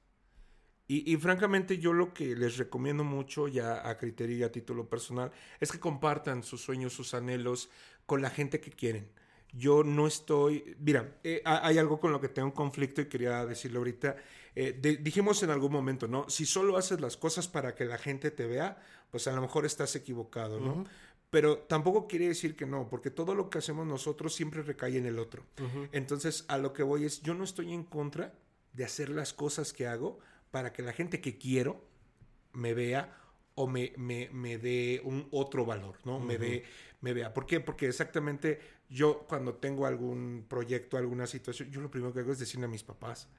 Y, francamente yo lo que les recomiendo mucho, ya a criterio y a título personal, es que compartan sus sueños, sus anhelos con la gente que quieren. yo no estoy, mira, eh, hay algo con lo que tengo un conflicto y quería decirlo ahorita. Eh, dijimos en algún momento, ¿no? Si solo haces las cosas para que la gente te vea, pues a lo mejor estás equivocado, ¿no? Pero tampoco quiere decir que no, porque todo lo que hacemos nosotros siempre recae en el otro. Entonces, a lo que voy es, yo no estoy en contra de hacer las cosas que hago para que la gente que quiero me vea o me, me, me dé un otro valor, ¿no? Me dé, me vea. ¿Por qué? Porque exactamente yo cuando tengo algún proyecto, alguna situación, yo lo primero que hago es decirle a mis papás.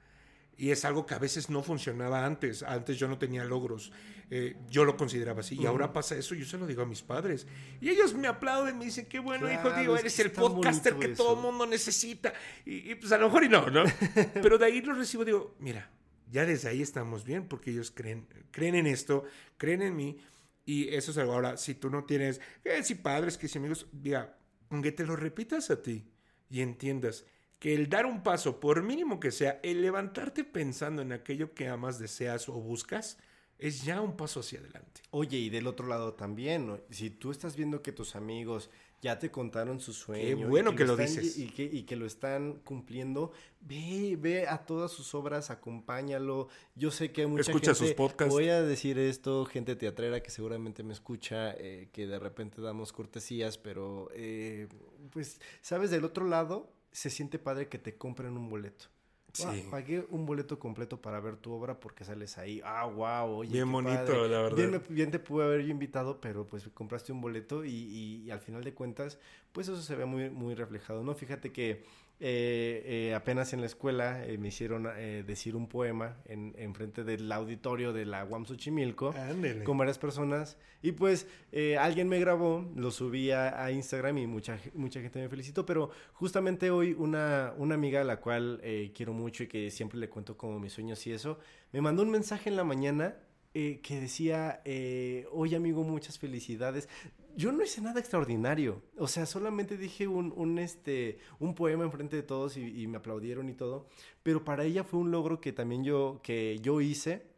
Y es algo que a veces no funcionaba antes. Antes yo no tenía logros. Eh, yo lo consideraba así. Y ahora pasa eso, yo se lo digo a mis padres. Y ellos me aplauden, me dicen, qué bueno, hijo, digo, eres el podcaster que todo el mundo necesita. Y, y, pues a lo mejor y no, ¿no? Pero de ahí lo recibo, digo, mira, ya desde ahí estamos bien porque ellos creen, creen en esto, creen en mí y eso es algo. Ahora, si tú no tienes, que si padres, que si amigos, diga, aunque te lo repitas a ti y entiendas que el dar un paso, por mínimo que sea, el levantarte pensando en aquello que amas, deseas o buscas, es ya un paso hacia adelante. Oye, y del otro lado también, si tú estás viendo que tus amigos ya te contaron su sueño. Qué bueno que, lo, dices. Y que, y que, lo están cumpliendo. Ve, ve a todas sus obras, acompáñalo. Yo sé que mucha Escucha sus podcasts. Voy a decir esto, gente teatrera que seguramente me escucha, eh, que de repente damos cortesías, pero eh, pues, ¿sabes? Del otro lado, se siente padre que te compren un boleto. Sí. pagué un boleto completo para ver tu obra porque sales ahí. Ah, wow. Oye, bien bonito, la verdad. Bien, te pude haber yo invitado, pero pues compraste un boleto y, y, al final de cuentas, pues eso se ve muy, muy reflejado, ¿no? Fíjate que eh, eh, apenas en la escuela eh, me hicieron decir un poema en, en, frente del auditorio de la UAM Xochimilco con varias personas. Y pues alguien me grabó, lo subí a, Instagram y mucha, mucha gente me felicitó, pero justamente hoy una, una amiga a la cual quiero mucho y que siempre le cuento como mis sueños y eso, me mandó un mensaje en la mañana que decía, oye amigo, muchas felicidades yo no hice nada extraordinario. O sea, solamente dije un, un, este, un poema enfrente de todos y, y, me aplaudieron y todo. Pero para ella fue un logro que también yo, que yo hice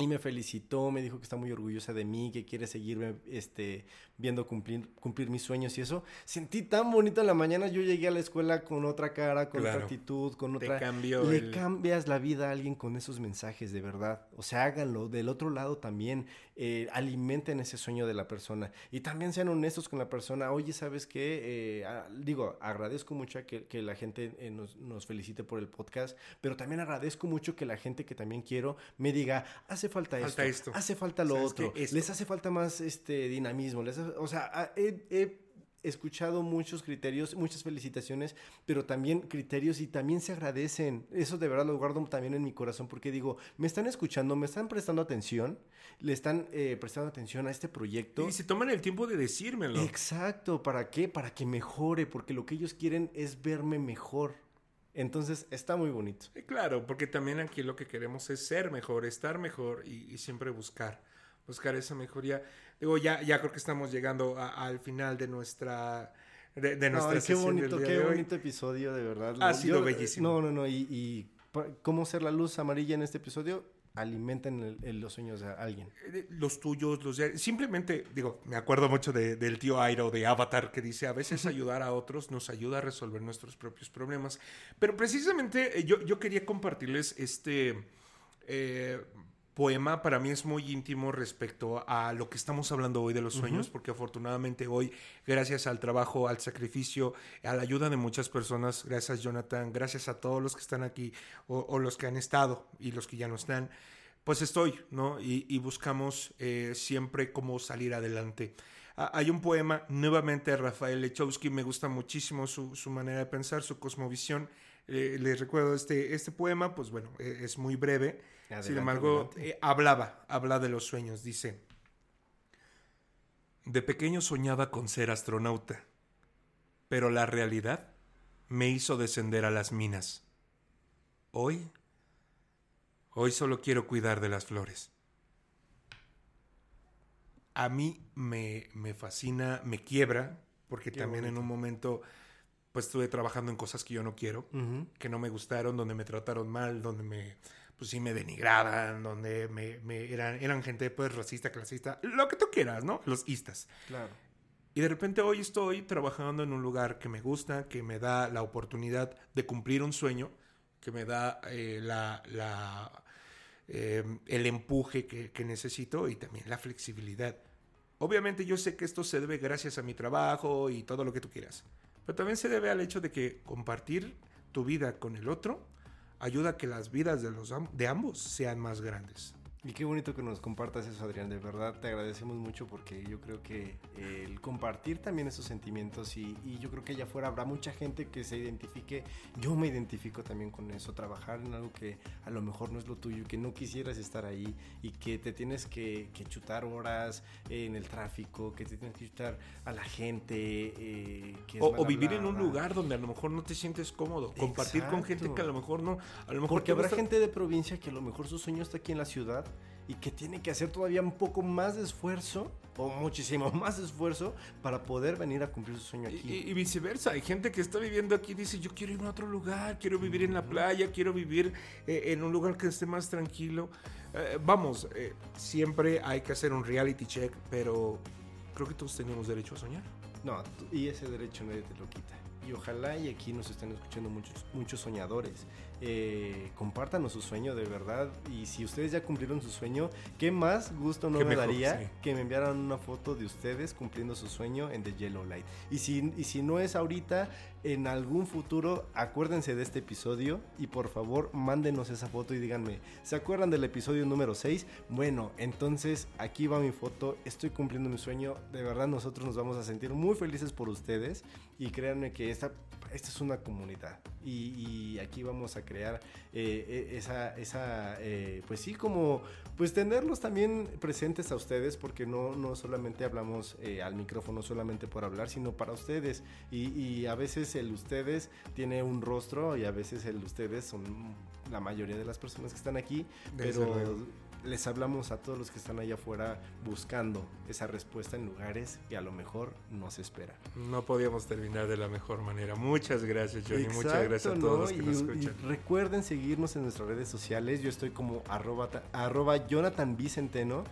y me felicitó, me dijo que está muy orgullosa de mí, que quiere seguirme este, viendo cumplir, cumplir mis sueños y eso. Sentí tan bonito en la mañana, yo llegué a la escuela con otra cara, con otra actitud, con otra... Te Le cambias la vida a alguien con esos mensajes, de verdad. O sea, háganlo. Del otro lado también, eh, alimenten ese sueño de la persona. Y también sean honestos con la persona. Oye, ¿sabes qué? Eh, digo, agradezco mucho que, que la gente eh, nos, nos felicite por el podcast, pero también agradezco mucho que la gente que también quiero me diga, hace falta, esto, hace falta lo otro, les hace falta más este dinamismo, o sea, he, escuchado muchos criterios, muchas felicitaciones, pero también criterios y también se agradecen. Eso de verdad lo guardo también en mi corazón porque digo, me están escuchando, me están prestando atención, le están eh, prestando atención a este proyecto. Y se toman el tiempo de decírmelo. Exacto, ¿para qué? Para que mejore, porque lo que ellos quieren es verme mejor. Entonces está muy bonito. claro, porque también aquí lo que queremos es ser mejor, estar mejor y, siempre buscar, buscar esa mejoría. Digo, ya, ya creo que estamos llegando al final de nuestra de, nuestra qué bonito, qué bonito episodio, de verdad. Ha sido bellísimo. No, no, no, y, y cómo ser la luz amarilla en este episodio alimenten los sueños de alguien. Eh, los tuyos, los de... Simplemente, digo, me acuerdo mucho del tío Airo de Avatar que dice, a veces ayudar a otros nos ayuda a resolver nuestros propios problemas. Pero precisamente eh, yo, yo quería compartirles este... Eh, poema para mí es muy íntimo respecto a lo que estamos hablando hoy de los sueños, porque afortunadamente hoy, gracias al trabajo, al sacrificio, a la ayuda de muchas personas, gracias Jonathan, gracias a todos los que están aquí o, los que han estado y los que ya no están, pues estoy, ¿no? Y, buscamos eh, siempre cómo salir adelante. Hay un poema, nuevamente de Rafael Lechowski, me gusta muchísimo su, manera de pensar, su cosmovisión. Eh, les recuerdo este, este poema, pues bueno, e, es muy breve sin embargo, eh, hablaba, habla de los sueños, dice, de pequeño soñaba con ser astronauta, pero la realidad me hizo descender a las minas. Hoy, hoy solo quiero cuidar de las flores. A mí me, me fascina, me quiebra, porque también en un momento pues estuve trabajando en cosas que yo no quiero, que no me gustaron, donde me trataron mal, donde me pues sí me denigraban, donde me, eran, eran gente pues racista, clasista, lo que tú quieras, ¿no? Los istas. Claro. Y de repente hoy estoy trabajando en un lugar que me gusta, que me da la oportunidad de cumplir un sueño, que me da eh, la, la, eh, el empuje que, que necesito y también la flexibilidad. Obviamente yo sé que esto se debe gracias a mi trabajo y todo lo que tú quieras, pero también se debe al hecho de que compartir tu vida con el otro ayuda a que las vidas de, los, de ambos sean más grandes. Y qué bonito que nos compartas eso, Adrián. De verdad te agradecemos mucho porque yo creo que eh, el compartir también esos sentimientos y, y yo creo que allá afuera habrá mucha gente que se identifique. Yo me identifico también con eso. Trabajar en algo que a lo mejor no es lo tuyo, que no quisieras estar ahí y que te tienes que, que chutar horas en el tráfico, que te tienes que chutar a la gente. eh, que es O, vivir en un lugar donde a lo mejor no te sientes cómodo. Compartir con gente que a lo mejor no. A lo mejor Porque habrá gente de provincia que a lo mejor su sueño está aquí en la ciudad y que tiene que hacer todavía un poco más de esfuerzo o muchísimo más esfuerzo para poder venir a cumplir su sueño aquí. y- y viceversa, hay gente que está viviendo aquí y dice, yo quiero ir a otro lugar, quiero vivir en la playa, quiero vivir eh, en un lugar que esté más tranquilo. Eh, vamos, eh, siempre hay que hacer un reality check, pero creo que todos tenemos derecho a soñar. No, y ese derecho nadie te lo quita. Y ojalá y aquí nos estén escuchando muchos, muchos soñadores. Eh, compártanos su sueño de verdad. Y si ustedes ya cumplieron su sueño, ¿qué más gusto no me mejor, daría sí. que me enviaran una foto de ustedes cumpliendo su sueño en The Yellow Light? Y si, y si no es ahorita, en algún futuro, acuérdense de este episodio y por favor mándenos esa foto y díganme, ¿se acuerdan del episodio número 6? Bueno, entonces aquí va mi foto, estoy cumpliendo mi sueño, de verdad nosotros nos vamos a sentir muy felices por ustedes y créanme que esta, esta es una comunidad y, y aquí vamos a crear eh, eh, esa, esa eh, pues sí, como pues tenerlos también presentes a ustedes porque no, no solamente hablamos eh, al micrófono solamente por hablar, sino para ustedes y, y a veces el ustedes tiene un rostro y a veces el ustedes son la mayoría de las personas que están aquí, Desde pero luego. Les hablamos a todos los que están allá afuera buscando esa respuesta en lugares que a lo mejor no se esperan. No podíamos terminar de la mejor manera. Muchas gracias, Johnny. Muchas gracias a ¿no? todos los que Y- nos y escuchan. recuerden seguirnos en nuestras redes sociales. Yo estoy como arroba, arroba Jonathan Vicenteno.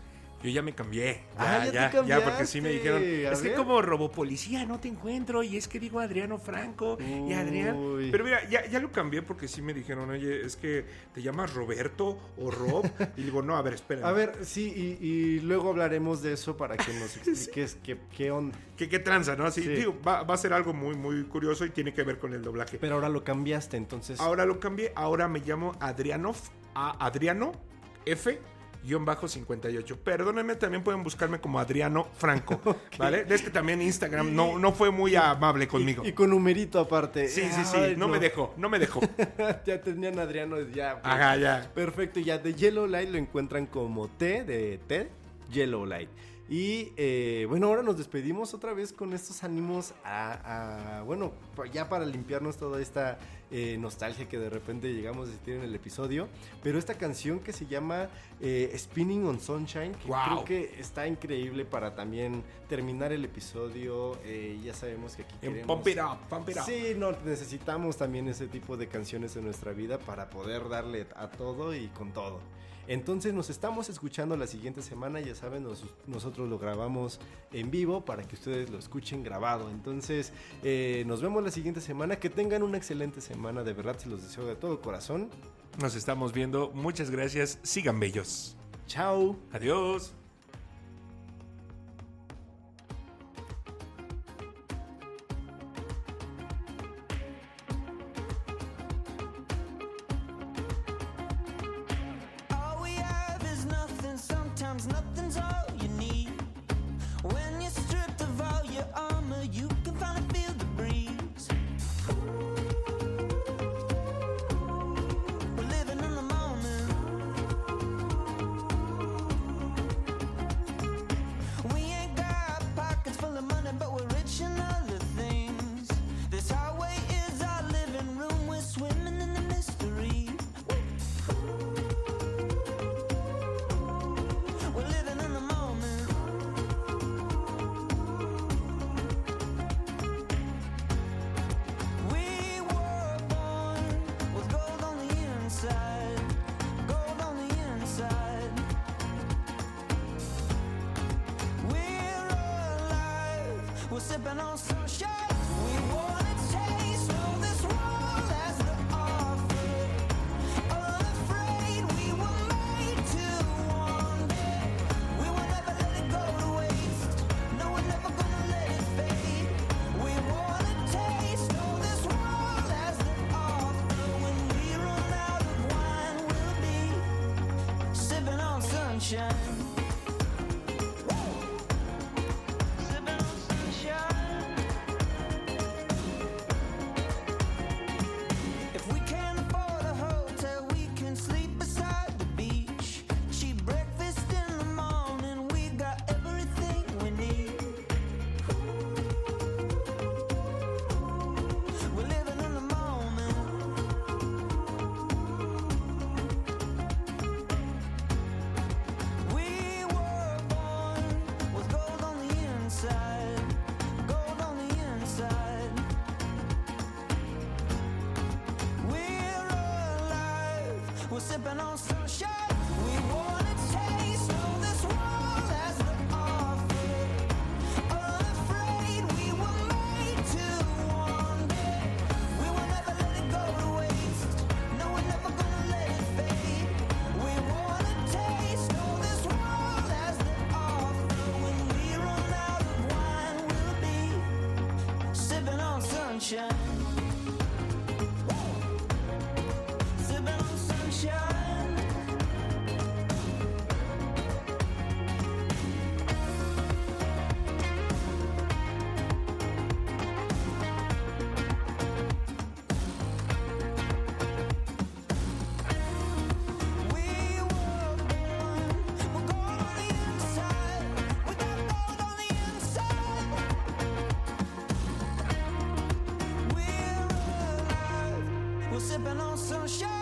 Yo ya me cambié. Ah, Ya, ya te ya, ya, porque sí me dijeron. Es que como robopolicía no te encuentro. Y es que digo Adriano Franco y Adrián. Pero mira, ya, ya lo cambié porque sí me dijeron, oye, es que te llamas Roberto o Rob. y digo, no, a ver, espera. A ver, sí, y, y luego hablaremos de eso para que nos expliques qué, qué onda. ¿Qué, qué tranza, no? Así, Sí. digo, va, va a ser algo muy, muy curioso y tiene que ver con el doblaje. Pero ahora lo cambiaste, entonces. Ahora lo cambié, ahora me llamo Adriano, a Adriano F. Guión bajo 58. Perdónenme, también pueden buscarme como Adriano Franco. ¿Vale? Es que también Instagram no, no fue muy amable conmigo. Y, y con numerito aparte. sí, sí, sí. Ay, no, me dejó, no me dejó. ya tenían Adriano, ya. pues. Ajá, ya. Perfecto, ya de Yellow Light lo encuentran como T de T, Yellow Light. Y eh, bueno, ahora nos despedimos otra vez con estos ánimos a, a- bueno, ya para limpiarnos toda esta eh, nostalgia que de repente llegamos a sentir en el episodio. Pero esta canción que se llama eh, Spinning on Sunshine, que Wow. creo que está increíble para también terminar el episodio. Eh, ya sabemos que aquí En queremos... Pump It Up, Pump It Up. Sí, no, necesitamos también ese tipo de canciones en nuestra vida para poder darle a todo y con todo. Entonces nos estamos escuchando la siguiente semana, ya saben, nos- nosotros lo grabamos en vivo para que ustedes lo escuchen grabado. Entonces eh, nos vemos la siguiente semana, que tengan una excelente semana, de verdad se los deseo de todo corazón. Nos estamos viendo. Muchas gracias. Sigan bellos. Chao. Adiós. sipping on some. sunshine.